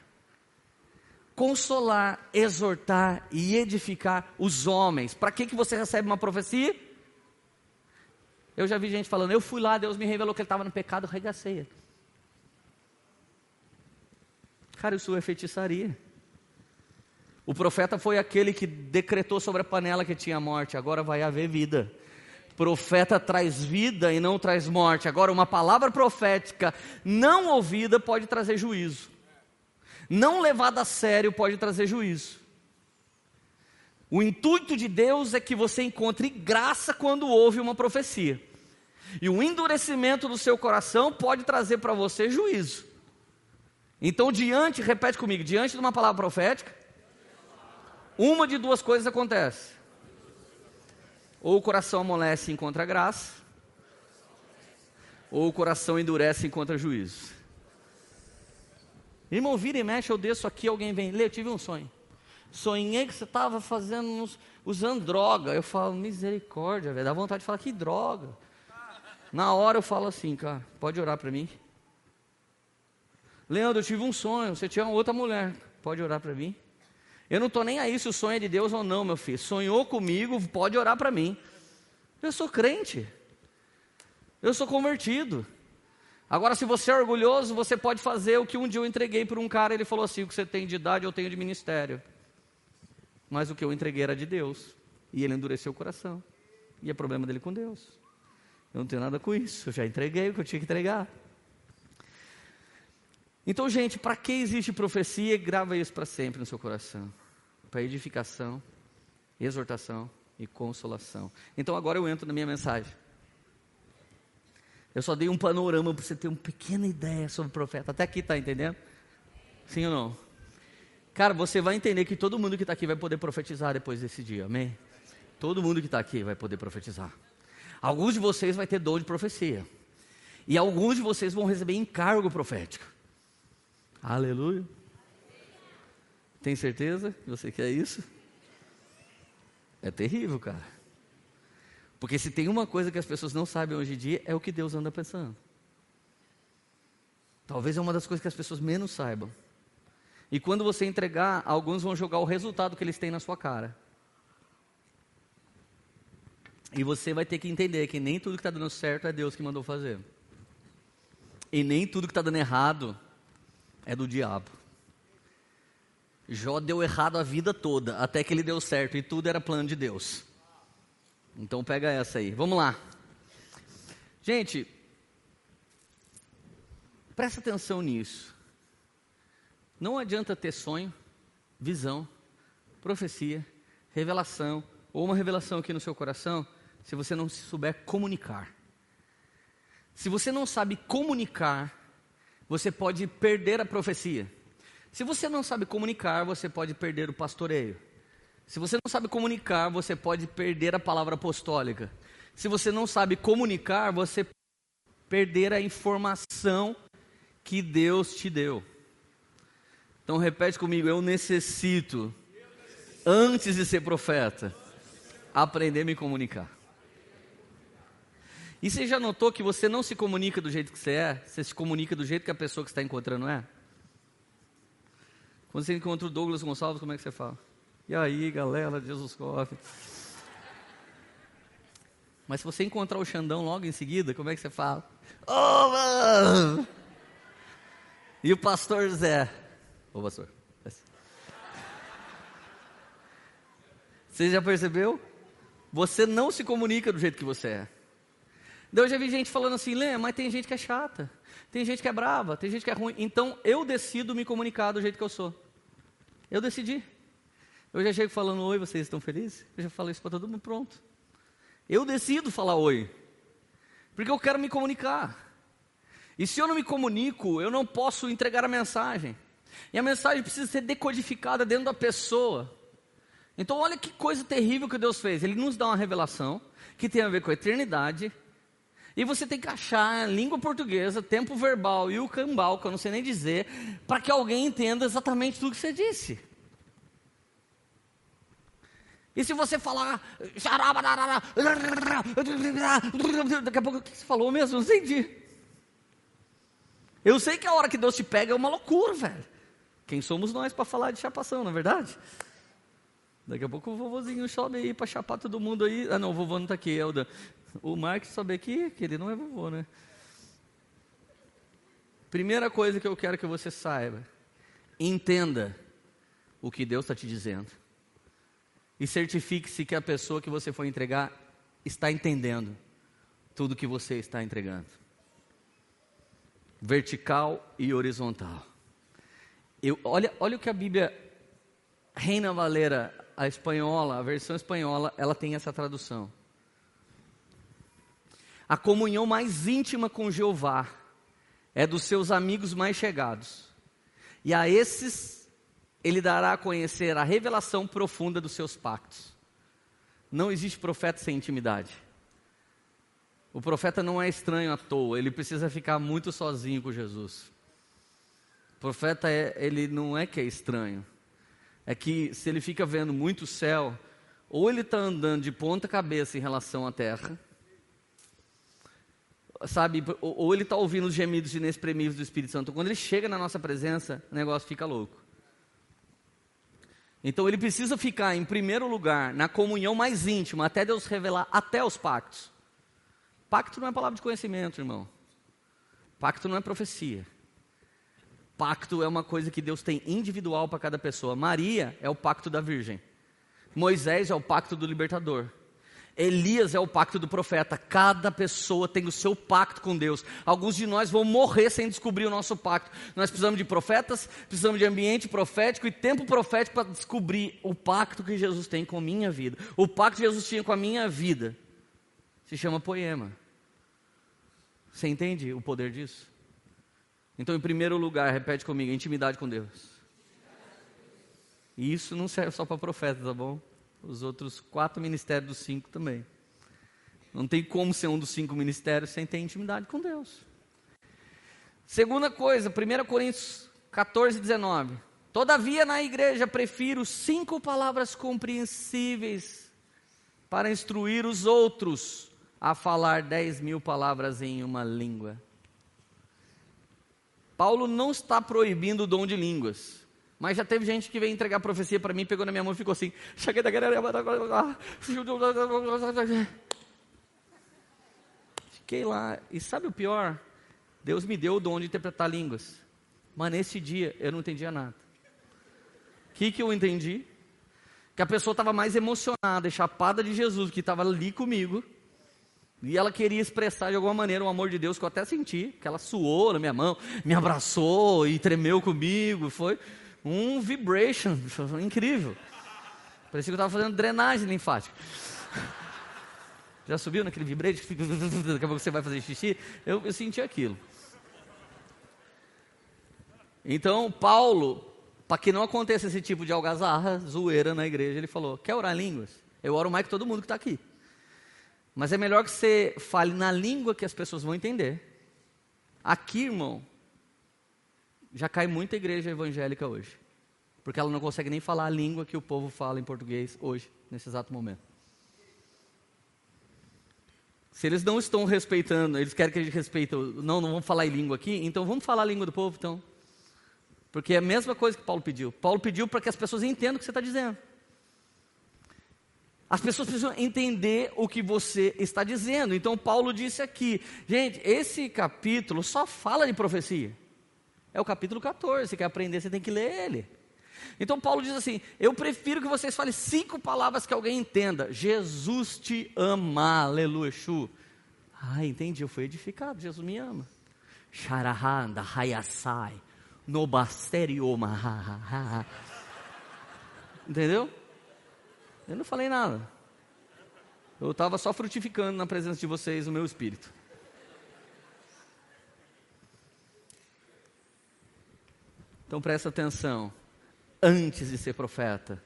Consolar, exortar e edificar os homens. Para que, que você recebe uma profecia? Eu já vi gente falando, eu fui lá, Deus me revelou que ele estava no pecado, regacei. Cara, isso é feitiçaria. O profeta foi aquele que decretou sobre a panela que tinha morte, agora vai haver vida. Profeta traz vida e não traz morte. Agora, uma palavra profética não ouvida pode trazer juízo. Não levada a sério pode trazer juízo. O intuito de Deus é que você encontre graça quando ouve uma profecia. E o endurecimento do seu coração pode trazer para você juízo. Então, diante, repete comigo, diante de uma palavra profética, uma de duas coisas acontece. Ou o coração amolece e encontra graça, ou o coração endurece e encontra juízo. Irmão, vira e mexe, eu desço aqui, alguém vem, lê, eu tive um sonho. Sonhei que você estava fazendo, uns, usando droga. Eu falo, misericórdia, velho, dá vontade de falar, que droga. Na hora eu falo assim, cara, pode orar para mim? Leandro, eu tive um sonho, você tinha outra mulher, pode orar para mim? Eu não estou nem aí se o sonho é de Deus ou não, meu filho. Sonhou comigo, pode orar para mim. Eu sou crente. Eu sou convertido. Agora, se você é orgulhoso, você pode fazer o que um dia eu entreguei para um cara, ele falou assim: o que você tem de idade, eu tenho de ministério. Mas o que eu entreguei era de Deus. E ele endureceu o coração. E é problema dele com Deus. Eu não tenho nada com isso. Eu já entreguei o que eu tinha que entregar. Então, gente, para que existe profecia? Grava isso para sempre no seu coração. Para edificação, exortação e consolação. Então, agora eu entro na minha mensagem. Eu só dei um panorama para você ter uma pequena ideia sobre o profeta. Até aqui, está entendendo? Sim ou não? Cara, você vai entender que todo mundo que está aqui vai poder profetizar depois desse dia, amém? Todo mundo que está aqui vai poder profetizar. Alguns de vocês vai ter dom de profecia. E alguns de vocês vão receber encargo profético. Aleluia. Tem certeza que você quer isso? É terrível, cara. Porque se tem uma coisa que as pessoas não sabem hoje em dia, é o que Deus anda pensando. Talvez é uma das coisas que as pessoas menos saibam. E quando você entregar, alguns vão jogar o resultado que eles têm na sua cara. E você vai ter que entender que nem tudo que está dando certo é Deus que mandou fazer. E nem tudo que está dando errado é do diabo. Jó deu errado a vida toda, até que ele deu certo, e tudo era plano de Deus. Então pega essa aí. Vamos lá. Gente, presta atenção nisso. Não adianta ter sonho, visão, profecia, revelação, ou uma revelação aqui no seu coração, se você não souber comunicar. Se você não sabe comunicar, você pode perder a profecia. Se você não sabe comunicar, você pode perder o pastoreio. Se você não sabe comunicar, você pode perder a palavra apostólica. Se você não sabe comunicar, você perder a informação que Deus te deu. Então repete comigo, eu necessito, antes de ser profeta, aprender a me comunicar. E você já notou que você não se comunica do jeito que você é, você se comunica do jeito que a pessoa que está encontrando é? Quando você encontra o Douglas Gonçalves, como é que você fala? E aí, galera, Jesus Coffee. Mas se você encontrar o Xandão logo em seguida, como é que você fala? Oh, mano! E o pastor Zé? Ô, pastor. Você já percebeu? Você não se comunica do jeito que você é. Daí eu já vi gente falando assim, Lê, mas tem gente que é chata, tem gente que é brava, tem gente que é ruim. Então eu decido me comunicar do jeito que eu sou. Eu decidi. Eu já chego falando, oi, vocês estão felizes? Eu já falo isso para todo mundo, pronto. Eu decido falar oi. Porque eu quero me comunicar. E se eu não me comunico, eu não posso entregar a mensagem. E a mensagem precisa ser decodificada dentro da pessoa. Então, olha que coisa terrível que Deus fez. Ele nos dá uma revelação que tem a ver com a eternidade, e você tem que achar língua portuguesa, tempo verbal e o cambal, que eu não sei nem dizer, para que alguém entenda exatamente tudo que você disse. E se você falar. Daqui a pouco o que você falou mesmo? Não entendi. Eu sei que a hora que Deus te pega é uma loucura, velho. Quem somos nós para falar de chapação, não é verdade? Daqui a pouco o vovozinho sobe aí para chapar todo mundo aí. Ah, não, o vovô não está aqui, Elda. O Marcos saber que, que ele não é vovô, né? Primeira coisa que eu quero que você saiba: entenda o que Deus está te dizendo. E certifique-se que a pessoa que você for entregar está entendendo tudo que você está entregando. Vertical e horizontal. Eu, olha, olha o que a Bíblia Reina Valera, a espanhola, a versão espanhola, ela tem essa tradução a comunhão mais íntima com Jeová é dos seus amigos mais chegados. E a esses ele dará a conhecer a revelação profunda dos seus pactos. Não existe profeta sem intimidade. O profeta não é estranho à toa, ele precisa ficar muito sozinho com Jesus. O profeta é, ele não é que é estranho, é que se ele fica vendo muito céu, ou ele está andando de ponta cabeça em relação à terra, sabe, ou, ele está ouvindo os gemidos inexprimíveis do Espírito Santo. Quando ele chega na nossa presença, o negócio fica louco. Então ele precisa ficar em primeiro lugar na comunhão mais íntima, até Deus revelar até os pactos. Pacto não é palavra de conhecimento, irmão. Pacto não é profecia. Pacto é uma coisa que Deus tem individual para cada pessoa. Maria é o pacto da Virgem. Moisés é o pacto do libertador. Elias é o pacto do profeta. Cada pessoa tem o seu pacto com Deus. Alguns de nós vão morrer sem descobrir o nosso pacto. Nós precisamos de profetas, precisamos de ambiente profético e tempo profético para descobrir o pacto que Jesus tem com a minha vida. O pacto que Jesus tinha com a minha vida se chama poema. Você entende o poder disso? Então, em primeiro lugar, repete comigo: intimidade com Deus. E isso não serve só para profeta, tá bom? os outros quatro ministérios dos cinco também. Não tem como ser um dos cinco ministérios sem ter intimidade com Deus. Segunda coisa, 1 Coríntios 14, 19. Todavia, na igreja, prefiro cinco palavras compreensíveis para instruir os outros a falar dez mil palavras em uma língua. Paulo não está proibindo o dom de línguas. Mas já teve gente que veio entregar profecia para mim, pegou na minha mão e ficou assim. Fiquei lá. E sabe o pior? Deus me deu o dom de interpretar línguas. Mas nesse dia eu não entendia nada. O que, que eu entendi? Que a pessoa estava mais emocionada e chapada de Jesus, que estava ali comigo. E ela queria expressar de alguma maneira o amor de Deus, que eu até senti, que ela suou na minha mão, me abraçou e tremeu comigo. Foi um vibration incrível. Parecia que eu estava fazendo drenagem linfática. Já subiu naquele vibrante? Daqui a pouco você vai fazer xixi? Eu, eu senti aquilo. Então, Paulo, para que não aconteça esse tipo de algazarra, zoeira na igreja, ele falou: Quer orar línguas? Eu oro mais que todo mundo que está aqui. Mas é melhor que você fale na língua que as pessoas vão entender. Aqui, irmão, já cai muita igreja evangélica hoje. Porque ela não consegue nem falar a língua que o povo fala em português hoje, nesse exato momento. Se eles não estão respeitando, eles querem que a gente respeite, não, não vamos falar em língua aqui, então vamos falar a língua do povo, então. Porque é a mesma coisa que Paulo pediu. Paulo pediu para que as pessoas entendam o que você está dizendo. As pessoas precisam entender o que você está dizendo. Então, Paulo disse aqui, gente, esse capítulo só fala de profecia. É o capítulo 14. Você quer aprender, você tem que ler ele. Então Paulo diz assim: Eu prefiro que vocês falem cinco palavras que alguém entenda. Jesus te ama, aleluia. Ah, entendi, eu fui edificado, Jesus me ama. Sharahanda, hayasai, nobasterioma. Entendeu? Eu não falei nada. Eu estava só frutificando na presença de vocês o meu espírito. Então presta atenção antes de ser profeta,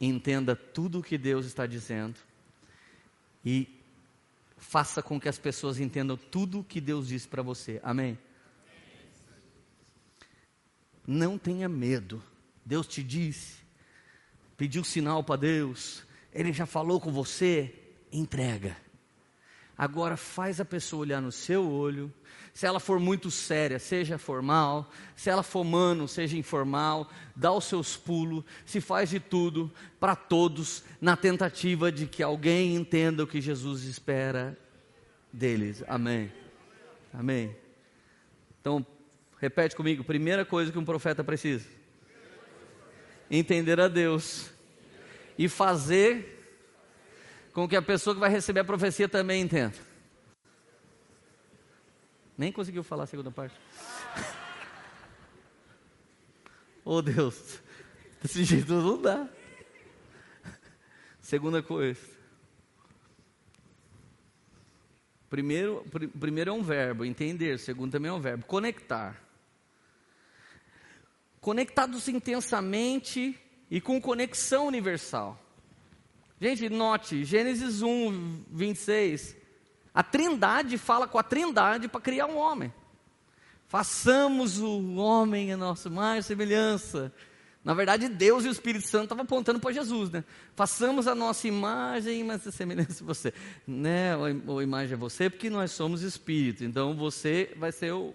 entenda tudo o que Deus está dizendo e faça com que as pessoas entendam tudo o que Deus disse para você. Amém? Não tenha medo. Deus te disse, pediu sinal para Deus, Ele já falou com você, entrega. Agora faz a pessoa olhar no seu olho. Se ela for muito séria, seja formal. Se ela for mano, seja informal. Dá os seus pulos. Se faz de tudo para todos, na tentativa de que alguém entenda o que Jesus espera deles. Amém. Amém. Então, repete comigo: primeira coisa que um profeta precisa: entender a Deus e fazer com que a pessoa que vai receber a profecia também entenda. Nem conseguiu falar a segunda parte. oh Deus, desse jeito não dá. Segunda coisa. Primeiro, pr primeiro é um verbo, entender. Segundo também é um verbo, conectar. Conectados intensamente e com conexão universal. Gente, note, Gênesis 1, 26. A trindade fala com a trindade para criar um homem. Façamos o homem a nossa mais semelhança. Na verdade, Deus e o Espírito Santo estavam apontando para Jesus, né? Façamos a nossa imagem, mas a semelhança de você. Né? Ou, imagem é você, porque nós somos espírito. Então, você vai ser o,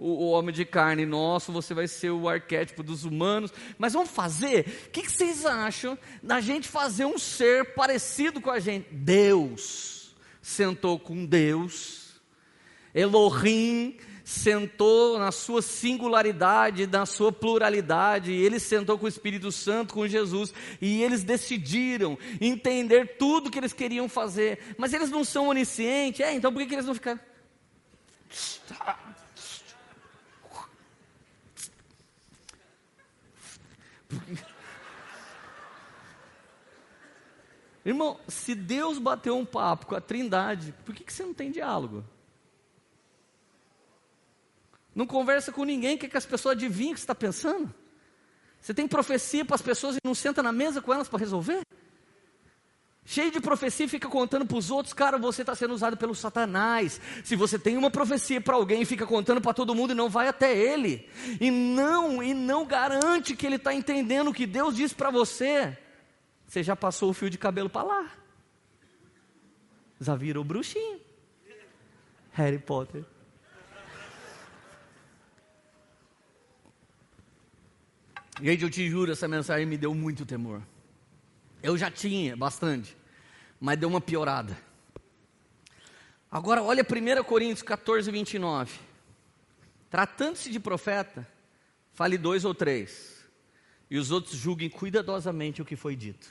o, o, homem de carne nosso, você vai ser o arquétipo dos humanos. Mas vamos fazer? O que, que vocês acham da gente fazer um ser parecido com a gente? Deus sentou com Deus, Elohim sentou na sua singularidade, na sua pluralidade, ele sentou com o Espírito Santo, com Jesus, e eles decidiram entender tudo que eles queriam fazer, mas eles não são oniscientes, é, então por que, que eles não ficaram? Irmão, se Deus bateu um papo com a Trindade, por que, que você não tem diálogo? Não conversa com ninguém, quer que as pessoas adivinhem o que você está pensando? Você tem profecia para as pessoas e não senta na mesa com elas para resolver? Cheio de profecia, fica contando para os outros, cara, você está sendo usado pelo Satanás. Se você tem uma profecia para alguém, fica contando para todo mundo e não vai até ele. E não, e não garante que ele está entendendo o que Deus diz para você. você já passou o fio de cabelo para lá. Já virou bruxinho. Harry Potter. Gente, eu te juro, essa mensagem me deu muito temor. Eu já tinha bastante, mas deu uma piorada. Agora, olha 1 Coríntios 14, 29. Tratando-se de profeta, fale dois ou três, e os outros julguem cuidadosamente o que foi dito.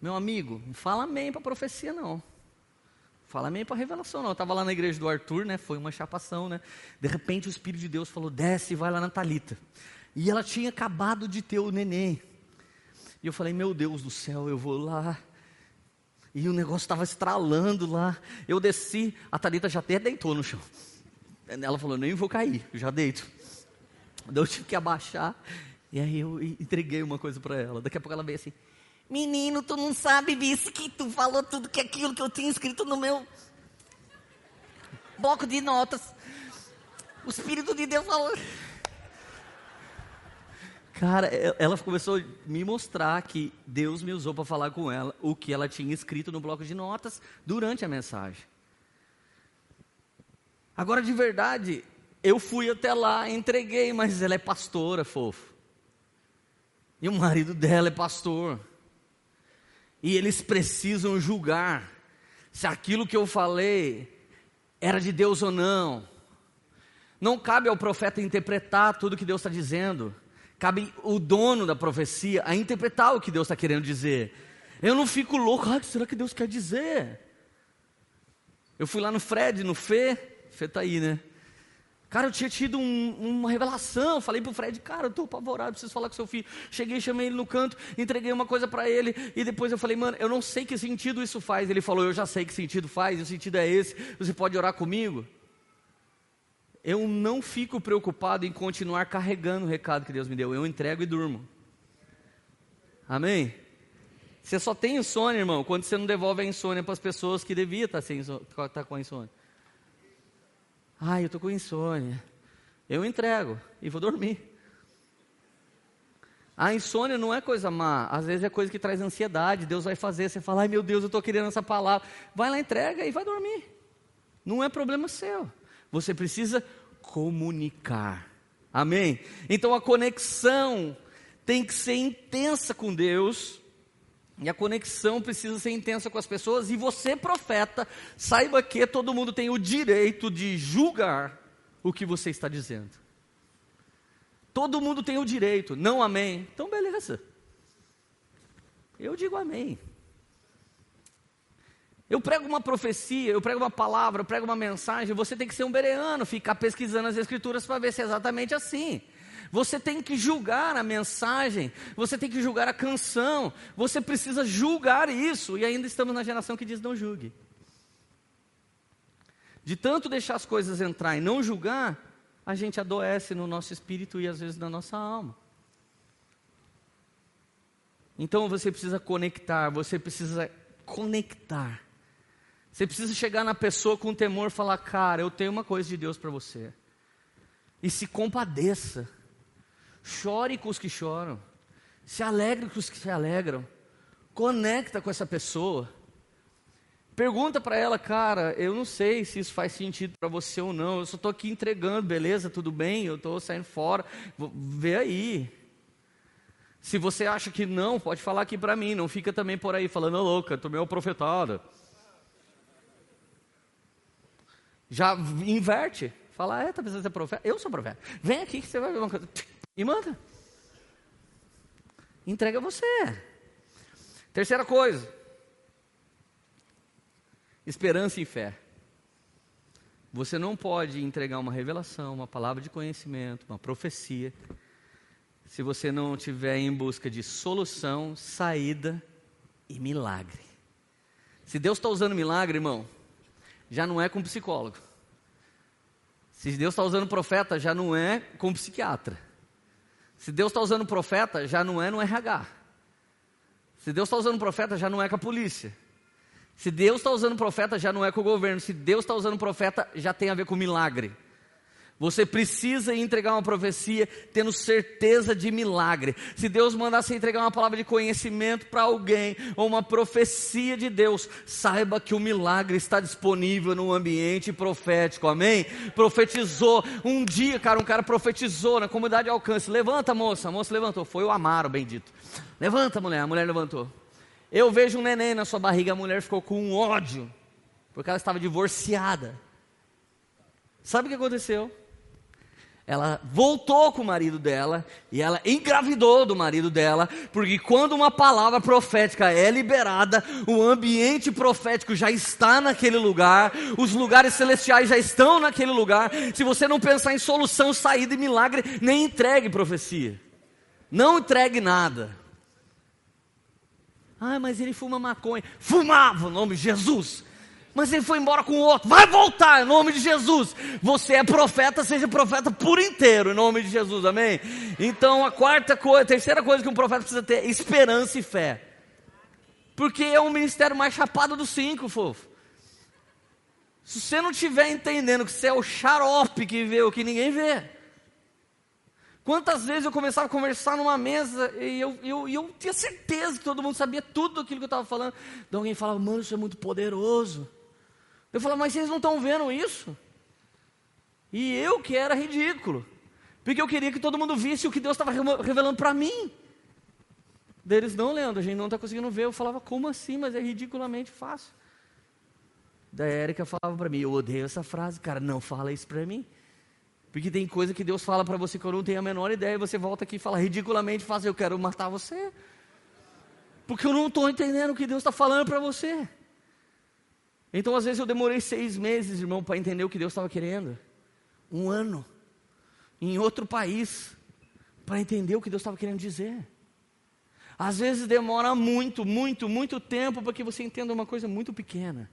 Meu amigo, não fala amém para profecia, não. Fala amém para revelação, não. Eu estava lá na igreja do Arthur, né? Foi uma chapação, né? De repente o Espírito de Deus falou: desce e vai lá na Talita. E ela tinha acabado de ter o neném. E eu falei: meu Deus do céu, eu vou lá. E o negócio estava estralando lá. Eu desci, a Talita já até deitou no chão. Ela falou: nem vou cair, já deito. Eu tive que abaixar. E aí eu entreguei uma coisa para ela. Daqui a pouco ela veio assim: Menino, tu não sabe disso que tu falou tudo que aquilo que eu tinha escrito no meu bloco de notas. O Espírito de Deus falou. Cara, ela começou a me mostrar que Deus me usou para falar com ela o que ela tinha escrito no bloco de notas durante a mensagem. Agora, de verdade, eu fui até lá, entreguei, mas ela é pastora, fofo. E o marido dela é pastor e eles precisam julgar se aquilo que eu falei era de Deus ou não. Não cabe ao profeta interpretar tudo que Deus está dizendo. Cabe o dono da profecia a interpretar o que Deus está querendo dizer. Eu não fico louco, ah, será que Deus quer dizer? Eu fui lá no Fred, no Fê, Fê está aí, né? Cara, eu tinha tido um, uma revelação. Falei pro Fred, cara, eu tô apavorado, preciso falar com seu filho. Cheguei, chamei ele no canto, entreguei uma coisa para ele. E depois eu falei, mano, eu não sei que sentido isso faz. Ele falou, eu já sei que sentido faz, o sentido é esse. Você pode orar comigo? Eu não fico preocupado em continuar carregando o recado que Deus me deu. Eu entrego e durmo. Amém? Você só tem insônia, irmão, quando você não devolve a insônia para as pessoas que devia estar, tá tá com a insônia. Ai, eu estou com insônia. Eu entrego e vou dormir. A insônia não é coisa má, às vezes é coisa que traz ansiedade. Deus vai fazer, você fala, ai meu Deus, eu estou querendo essa palavra. Vai lá, entrega e vai dormir. Não é problema seu. Você precisa comunicar. Amém? Então a conexão tem que ser intensa com Deus e a conexão precisa ser intensa com as pessoas. E você, profeta, saiba que todo mundo tem o direito de julgar o que você está dizendo. Todo mundo tem o direito, não amém. Então, beleza. Eu digo amém. Eu prego uma profecia, eu prego uma palavra, eu prego uma mensagem. Você tem que ser um bereano, ficar pesquisando as escrituras para ver se é exatamente assim. Você tem que julgar a mensagem, você tem que julgar a canção, você precisa julgar isso, e ainda estamos na geração que diz não julgue. De tanto deixar as coisas entrar e não julgar, a gente adoece no nosso espírito e às vezes na nossa alma. Então você precisa conectar, você precisa conectar. Você precisa chegar na pessoa com temor e falar: Cara, eu tenho uma coisa de Deus para você. E se compadeça. Chore com os que choram. Se alegre com os que se alegram. Conecta com essa pessoa. Pergunta para ela, cara, eu não sei se isso faz sentido para você ou não. Eu só estou aqui entregando, beleza, tudo bem, eu estou saindo fora. Vê aí. Se você acha que não, pode falar aqui para mim. Não fica também por aí falando, louca, tomei uma profetada. Já inverte. Fala, é, tá precisando ser profeta? Eu sou profeta. Vem aqui que você vai ver uma coisa e manda. Entrega você. Terceira coisa: esperança e fé. Você não pode entregar uma revelação, uma palavra de conhecimento, uma profecia, se você não estiver em busca de solução, saída e milagre. Se Deus está usando milagre, irmão, já não é com psicólogo. Se Deus está usando profeta, já não é com psiquiatra. Se Deus está usando profeta, já não é no RH. Se Deus está usando profeta, já não é com a polícia. Se Deus está usando profeta, já não é com o governo. Se Deus está usando profeta, já tem a ver com milagre. Você precisa entregar uma profecia tendo certeza de milagre. Se Deus mandar você entregar uma palavra de conhecimento para alguém, ou uma profecia de Deus, saiba que o milagre está disponível no ambiente profético, amém? Profetizou, um dia, cara, um cara profetizou na comunidade de alcance. Levanta, moça, a moça levantou, foi o Amaro, bendito. Levanta, mulher, a mulher levantou. Eu vejo um neném na sua barriga, a mulher ficou com um ódio, porque ela estava divorciada. Sabe o que aconteceu? Ela voltou com o marido dela e ela engravidou do marido dela, porque quando uma palavra profética é liberada, o ambiente profético já está naquele lugar, os lugares celestiais já estão naquele lugar. Se você não pensar em solução, saída e milagre, nem entregue profecia. Não entregue nada. Ah, mas ele fuma maconha. Fumava o nome de Jesus mas ele foi embora com outro. Vai voltar em nome de Jesus. Você é profeta, seja profeta por inteiro em nome de Jesus, amém? Então a quarta coisa, a terceira coisa que um profeta precisa ter é esperança e fé. Porque é um ministério mais chapado dos cinco, fofo. Se você não estiver entendendo que você é o xarope que vê o que ninguém vê. Quantas vezes eu começava a conversar numa mesa e eu, eu, eu tinha certeza que todo mundo sabia tudo aquilo que eu estava falando. Então alguém falava, mano, isso é muito poderoso. Eu falava, mas vocês não estão vendo isso? E eu que era ridículo, porque eu queria que todo mundo visse o que Deus estava revelando para mim. Deles, não, Leandro, a gente não está conseguindo ver. Eu falava, como assim? Mas é ridiculamente fácil. Da Érica falava para mim, eu odeio essa frase, cara, não fala isso para mim. Porque tem coisa que Deus fala para você que eu não tenho a menor ideia, e você volta aqui e fala ridiculamente fácil, eu quero matar você. Porque eu não estou entendendo o que Deus está falando para você. Então, às vezes, eu demorei seis meses, irmão, para entender o que Deus estava querendo. Um ano. Em outro país. Para entender o que Deus estava querendo dizer. Às vezes demora muito, muito, muito tempo para que você entenda uma coisa muito pequena.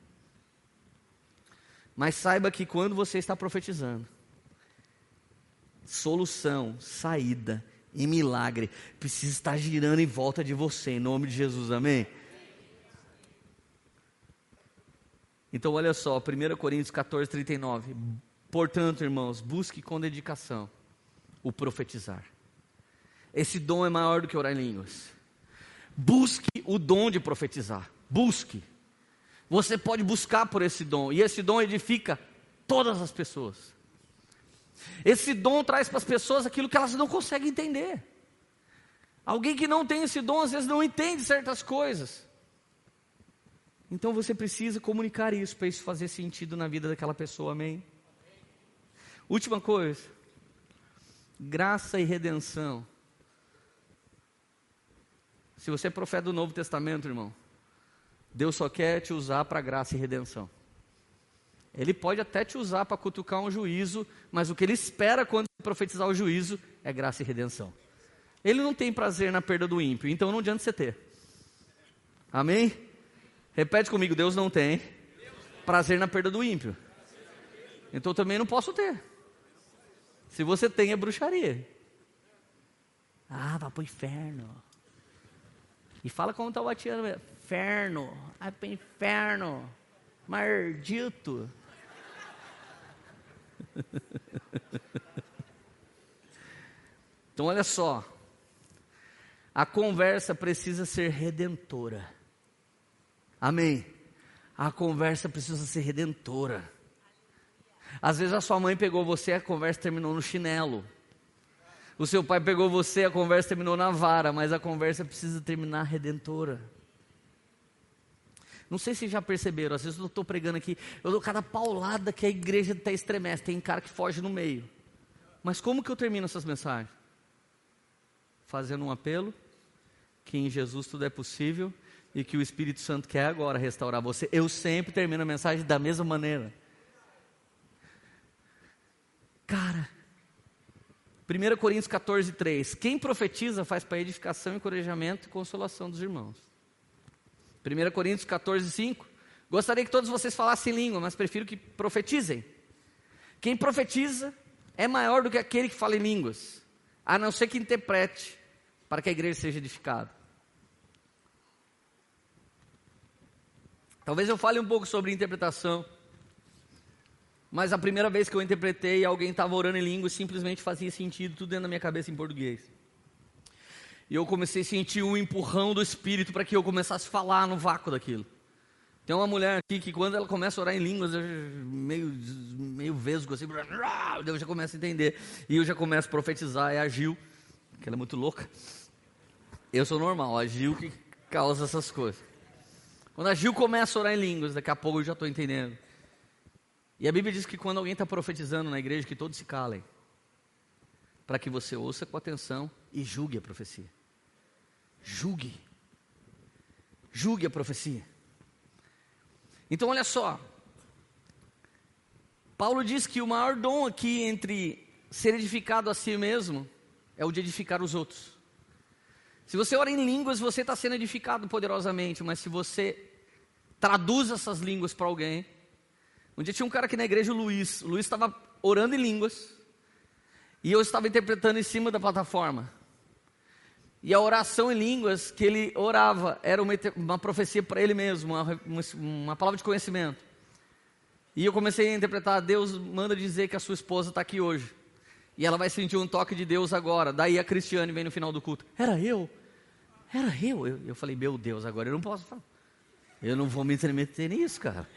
Mas saiba que quando você está profetizando, solução, saída e milagre precisa estar girando em volta de você, em nome de Jesus, amém? Então, olha só, 1 Coríntios 14, 39. Portanto, irmãos, busque com dedicação o profetizar. Esse dom é maior do que orar em línguas. Busque o dom de profetizar. Busque. Você pode buscar por esse dom, e esse dom edifica todas as pessoas. Esse dom traz para as pessoas aquilo que elas não conseguem entender. Alguém que não tem esse dom, às vezes não entende certas coisas. Então você precisa comunicar isso para isso fazer sentido na vida daquela pessoa, amém? Última coisa, graça e redenção. Se você é profeta do Novo Testamento, irmão, Deus só quer te usar para graça e redenção. Ele pode até te usar para cutucar um juízo, mas o que ele espera quando profetizar o juízo é graça e redenção. Ele não tem prazer na perda do ímpio, então não adianta você ter. Amém? Repete comigo: Deus não tem prazer na perda do ímpio. Então também não posso ter. Se você tem, é bruxaria. Ah, vai para o inferno. E fala como está o atiano. Inferno. Vai para o inferno. Maldito. Então olha só. A conversa precisa ser redentora. Amém. A conversa precisa ser redentora. Às vezes a sua mãe pegou você, a conversa terminou no chinelo. O seu pai pegou você, a conversa terminou na vara, mas a conversa precisa terminar redentora. Não sei se já perceberam, às vezes eu estou pregando aqui, eu dou cada paulada que a igreja até estremece, tem cara que foge no meio. Mas como que eu termino essas mensagens? Fazendo um apelo, que em Jesus tudo é possível e que o Espírito Santo quer agora restaurar você. Eu sempre termino a mensagem da mesma maneira. Cara, 1 Coríntios 14, 3. Quem profetiza faz para edificação, encorajamento e consolação dos irmãos. 1 Coríntios 14, 5. Gostaria que todos vocês falassem língua, mas prefiro que profetizem. Quem profetiza é maior do que aquele que fala em línguas, a não ser que interprete, para que a igreja seja edificada. Talvez eu fale um pouco sobre interpretação. Mas a primeira vez que eu interpretei, alguém estava orando em língua simplesmente fazia sentido tudo dentro da minha cabeça em português. E eu comecei a sentir um empurrão do Espírito para que eu começasse a falar no vácuo daquilo. Tem uma mulher aqui que quando ela começa a orar em línguas, eu meio, meio vesgo assim, eu já começo a entender. E eu já começo a profetizar, é a Gil, que ela é muito louca. Eu sou normal, a Gil que causa essas coisas. Quando a Gil começa a orar em línguas, daqui a pouco eu já estou entendendo. E a Bíblia diz que quando alguém está profetizando na igreja, que todos se calem. Para que você ouça com atenção e julgue a profecia. Julgue. Julgue a profecia. Então, olha só. Paulo diz que o maior dom aqui entre ser edificado a si mesmo é o de edificar os outros. Se você ora em línguas, você está sendo edificado poderosamente, mas se você traduz essas línguas para alguém, um dia tinha um cara aqui na igreja, o Luiz. O Luiz estava orando em línguas. E eu estava interpretando em cima da plataforma. E a oração em línguas que ele orava era uma, uma profecia para ele mesmo, uma, uma, palavra de conhecimento. E eu comecei a interpretar: Deus manda dizer que a sua esposa está aqui hoje. E ela vai sentir um toque de Deus agora. Daí a Cristiane vem no final do culto: Era eu? Era eu? Eu, eu falei: Meu Deus, agora eu não posso falar. Eu não vou me meter nisso, cara.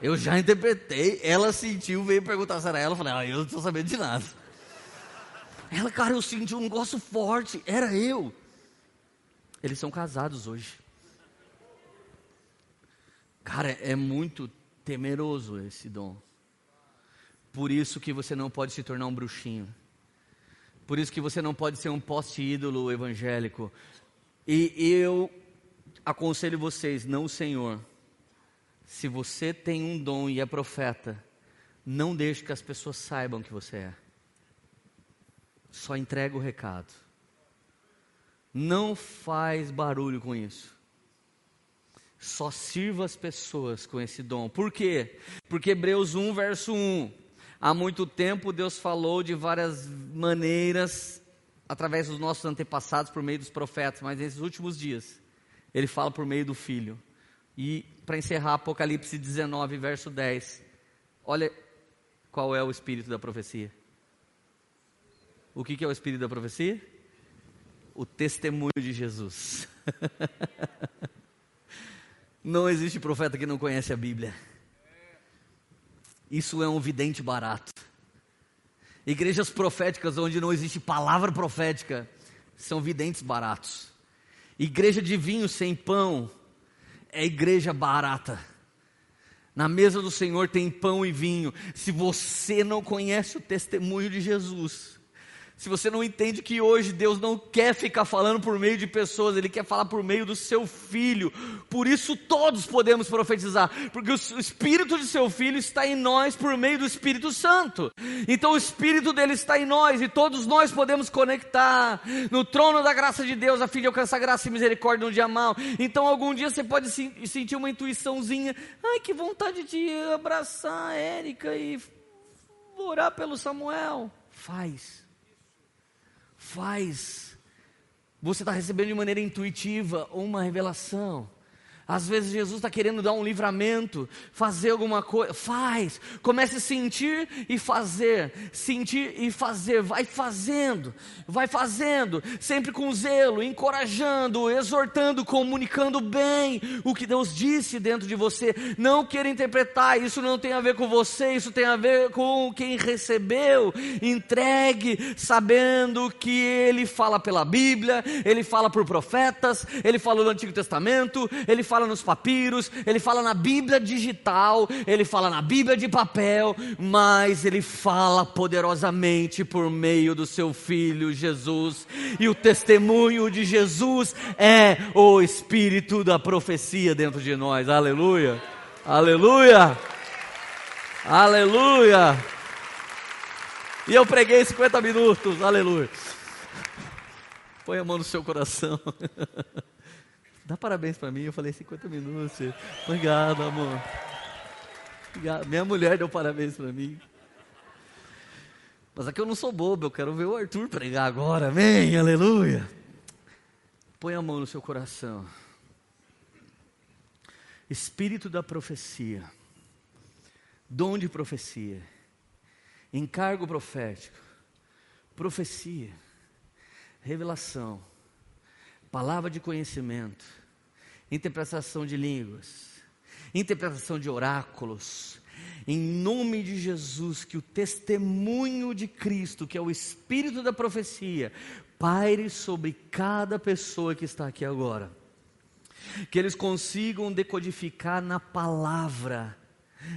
Eu já interpretei, ela sentiu, veio perguntar se era ela, eu falei, ah, eu não estou sabendo de nada. Ela, cara, eu senti um negócio forte, era eu. Eles são casados hoje. Cara, é muito temeroso esse dom. Por isso que você não pode se tornar um bruxinho. Por isso que você não pode ser um poste-ídolo evangélico. E eu aconselho vocês, não o Senhor, se você tem um dom e é profeta, não deixe que as pessoas saibam que você é. Só entrega o recado. Não faz barulho com isso. Só sirva as pessoas com esse dom. Por quê? Porque Hebreus 1, verso 1. Há muito tempo Deus falou de várias maneiras através dos nossos antepassados por meio dos profetas, mas nesses últimos dias ele fala por meio do filho. E para encerrar, Apocalipse 19, verso 10. Olha qual é o espírito da profecia. O que, que é o espírito da profecia? O testemunho de Jesus. não existe profeta que não conhece a Bíblia. Isso é um vidente barato. Igrejas proféticas onde não existe palavra profética são videntes baratos. Igreja de vinho sem pão é igreja barata. Na mesa do Senhor tem pão e vinho. Se você não conhece o testemunho de Jesus, se você não entende que hoje Deus não quer ficar falando por meio de pessoas, Ele quer falar por meio do seu filho. Por isso todos podemos profetizar, porque o Espírito de seu filho está em nós por meio do Espírito Santo. Então o Espírito dele está em nós e todos nós podemos conectar no trono da graça de Deus a fim de alcançar graça e misericórdia no dia mal. Então algum dia você pode sentir uma intuiçãozinha, ai que vontade de abraçar a Érica e orar pelo Samuel. Faz faz. Você está recebendo de maneira intuitiva uma revelação. Às vezes Jesus está querendo dar um livramento, fazer alguma coisa, faz, comece a sentir e fazer, sentir e fazer, vai fazendo, vai fazendo, sempre com zelo, encorajando, exortando, comunicando bem o que Deus disse dentro de você. Não queira interpretar, isso não tem a ver com você, isso tem a ver com quem recebeu. Entregue, sabendo que Ele fala pela Bíblia, Ele fala por profetas, Ele fala no Antigo Testamento, Ele fala fala nos papiros, ele fala na Bíblia digital, ele fala na Bíblia de papel, mas ele fala poderosamente por meio do seu filho Jesus. E o testemunho de Jesus é o espírito da profecia dentro de nós. Aleluia! Aleluia! Aleluia! E eu preguei 50 minutos, aleluia. Põe a mão no seu coração. Dá parabéns para mim. Eu falei 50 minutos. Obrigado, amor. Obrigado. Minha mulher deu parabéns para mim. Mas aqui eu não sou bobo, eu quero ver o Arthur pregar agora. Amém, aleluia. Põe a mão no seu coração. Espírito da profecia. dom de profecia, encargo profético, profecia, revelação, palavra de conhecimento, interpretação de línguas, interpretação de oráculos, em nome de Jesus, que o testemunho de Cristo, que é o espírito da profecia, paire sobre cada pessoa que está aqui agora. Que eles consigam decodificar na palavra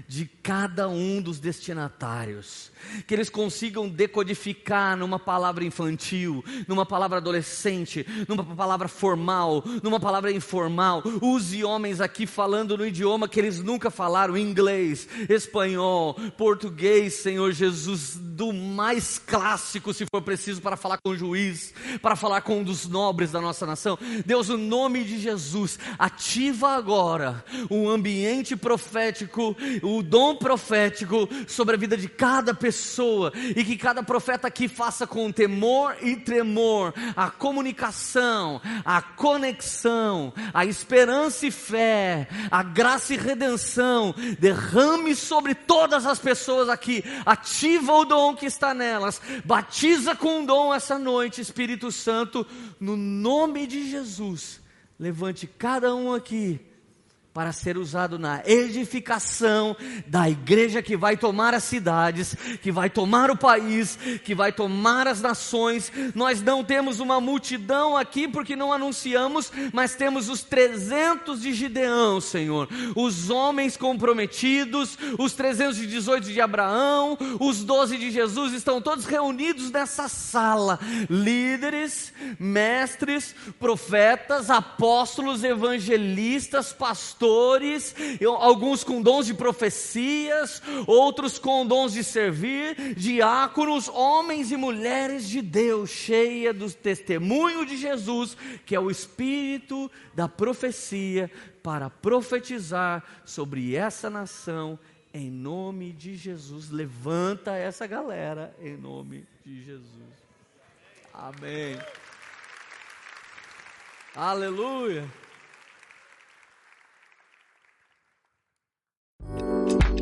de cada um dos destinatários, que eles consigam decodificar numa palavra infantil, numa palavra adolescente, numa palavra formal, numa palavra informal. Use homens aqui falando no idioma que eles nunca falaram: inglês, espanhol, português, Senhor Jesus, do mais clássico, se for preciso, para falar com o juiz, para falar com um dos nobres da nossa nação. Deus, o nome de Jesus, ativa agora um ambiente profético o dom profético sobre a vida de cada pessoa e que cada profeta aqui faça com temor e tremor a comunicação, a conexão, a esperança e fé, a graça e redenção. Derrame sobre todas as pessoas aqui, ativa o dom que está nelas, batiza com o dom essa noite, Espírito Santo, no nome de Jesus. Levante cada um aqui para ser usado na edificação da igreja que vai tomar as cidades, que vai tomar o país, que vai tomar as nações. Nós não temos uma multidão aqui porque não anunciamos, mas temos os 300 de Gideão, Senhor, os homens comprometidos, os 318 de Abraão, os 12 de Jesus estão todos reunidos nessa sala. Líderes, mestres, profetas, apóstolos, evangelistas, pastores, pastores, alguns com dons de profecias, outros com dons de servir, diáconos, homens e mulheres de Deus, cheia do testemunho de Jesus, que é o espírito da profecia, para profetizar sobre essa nação em nome de Jesus. Levanta essa galera em nome de Jesus. Amém. Aleluia.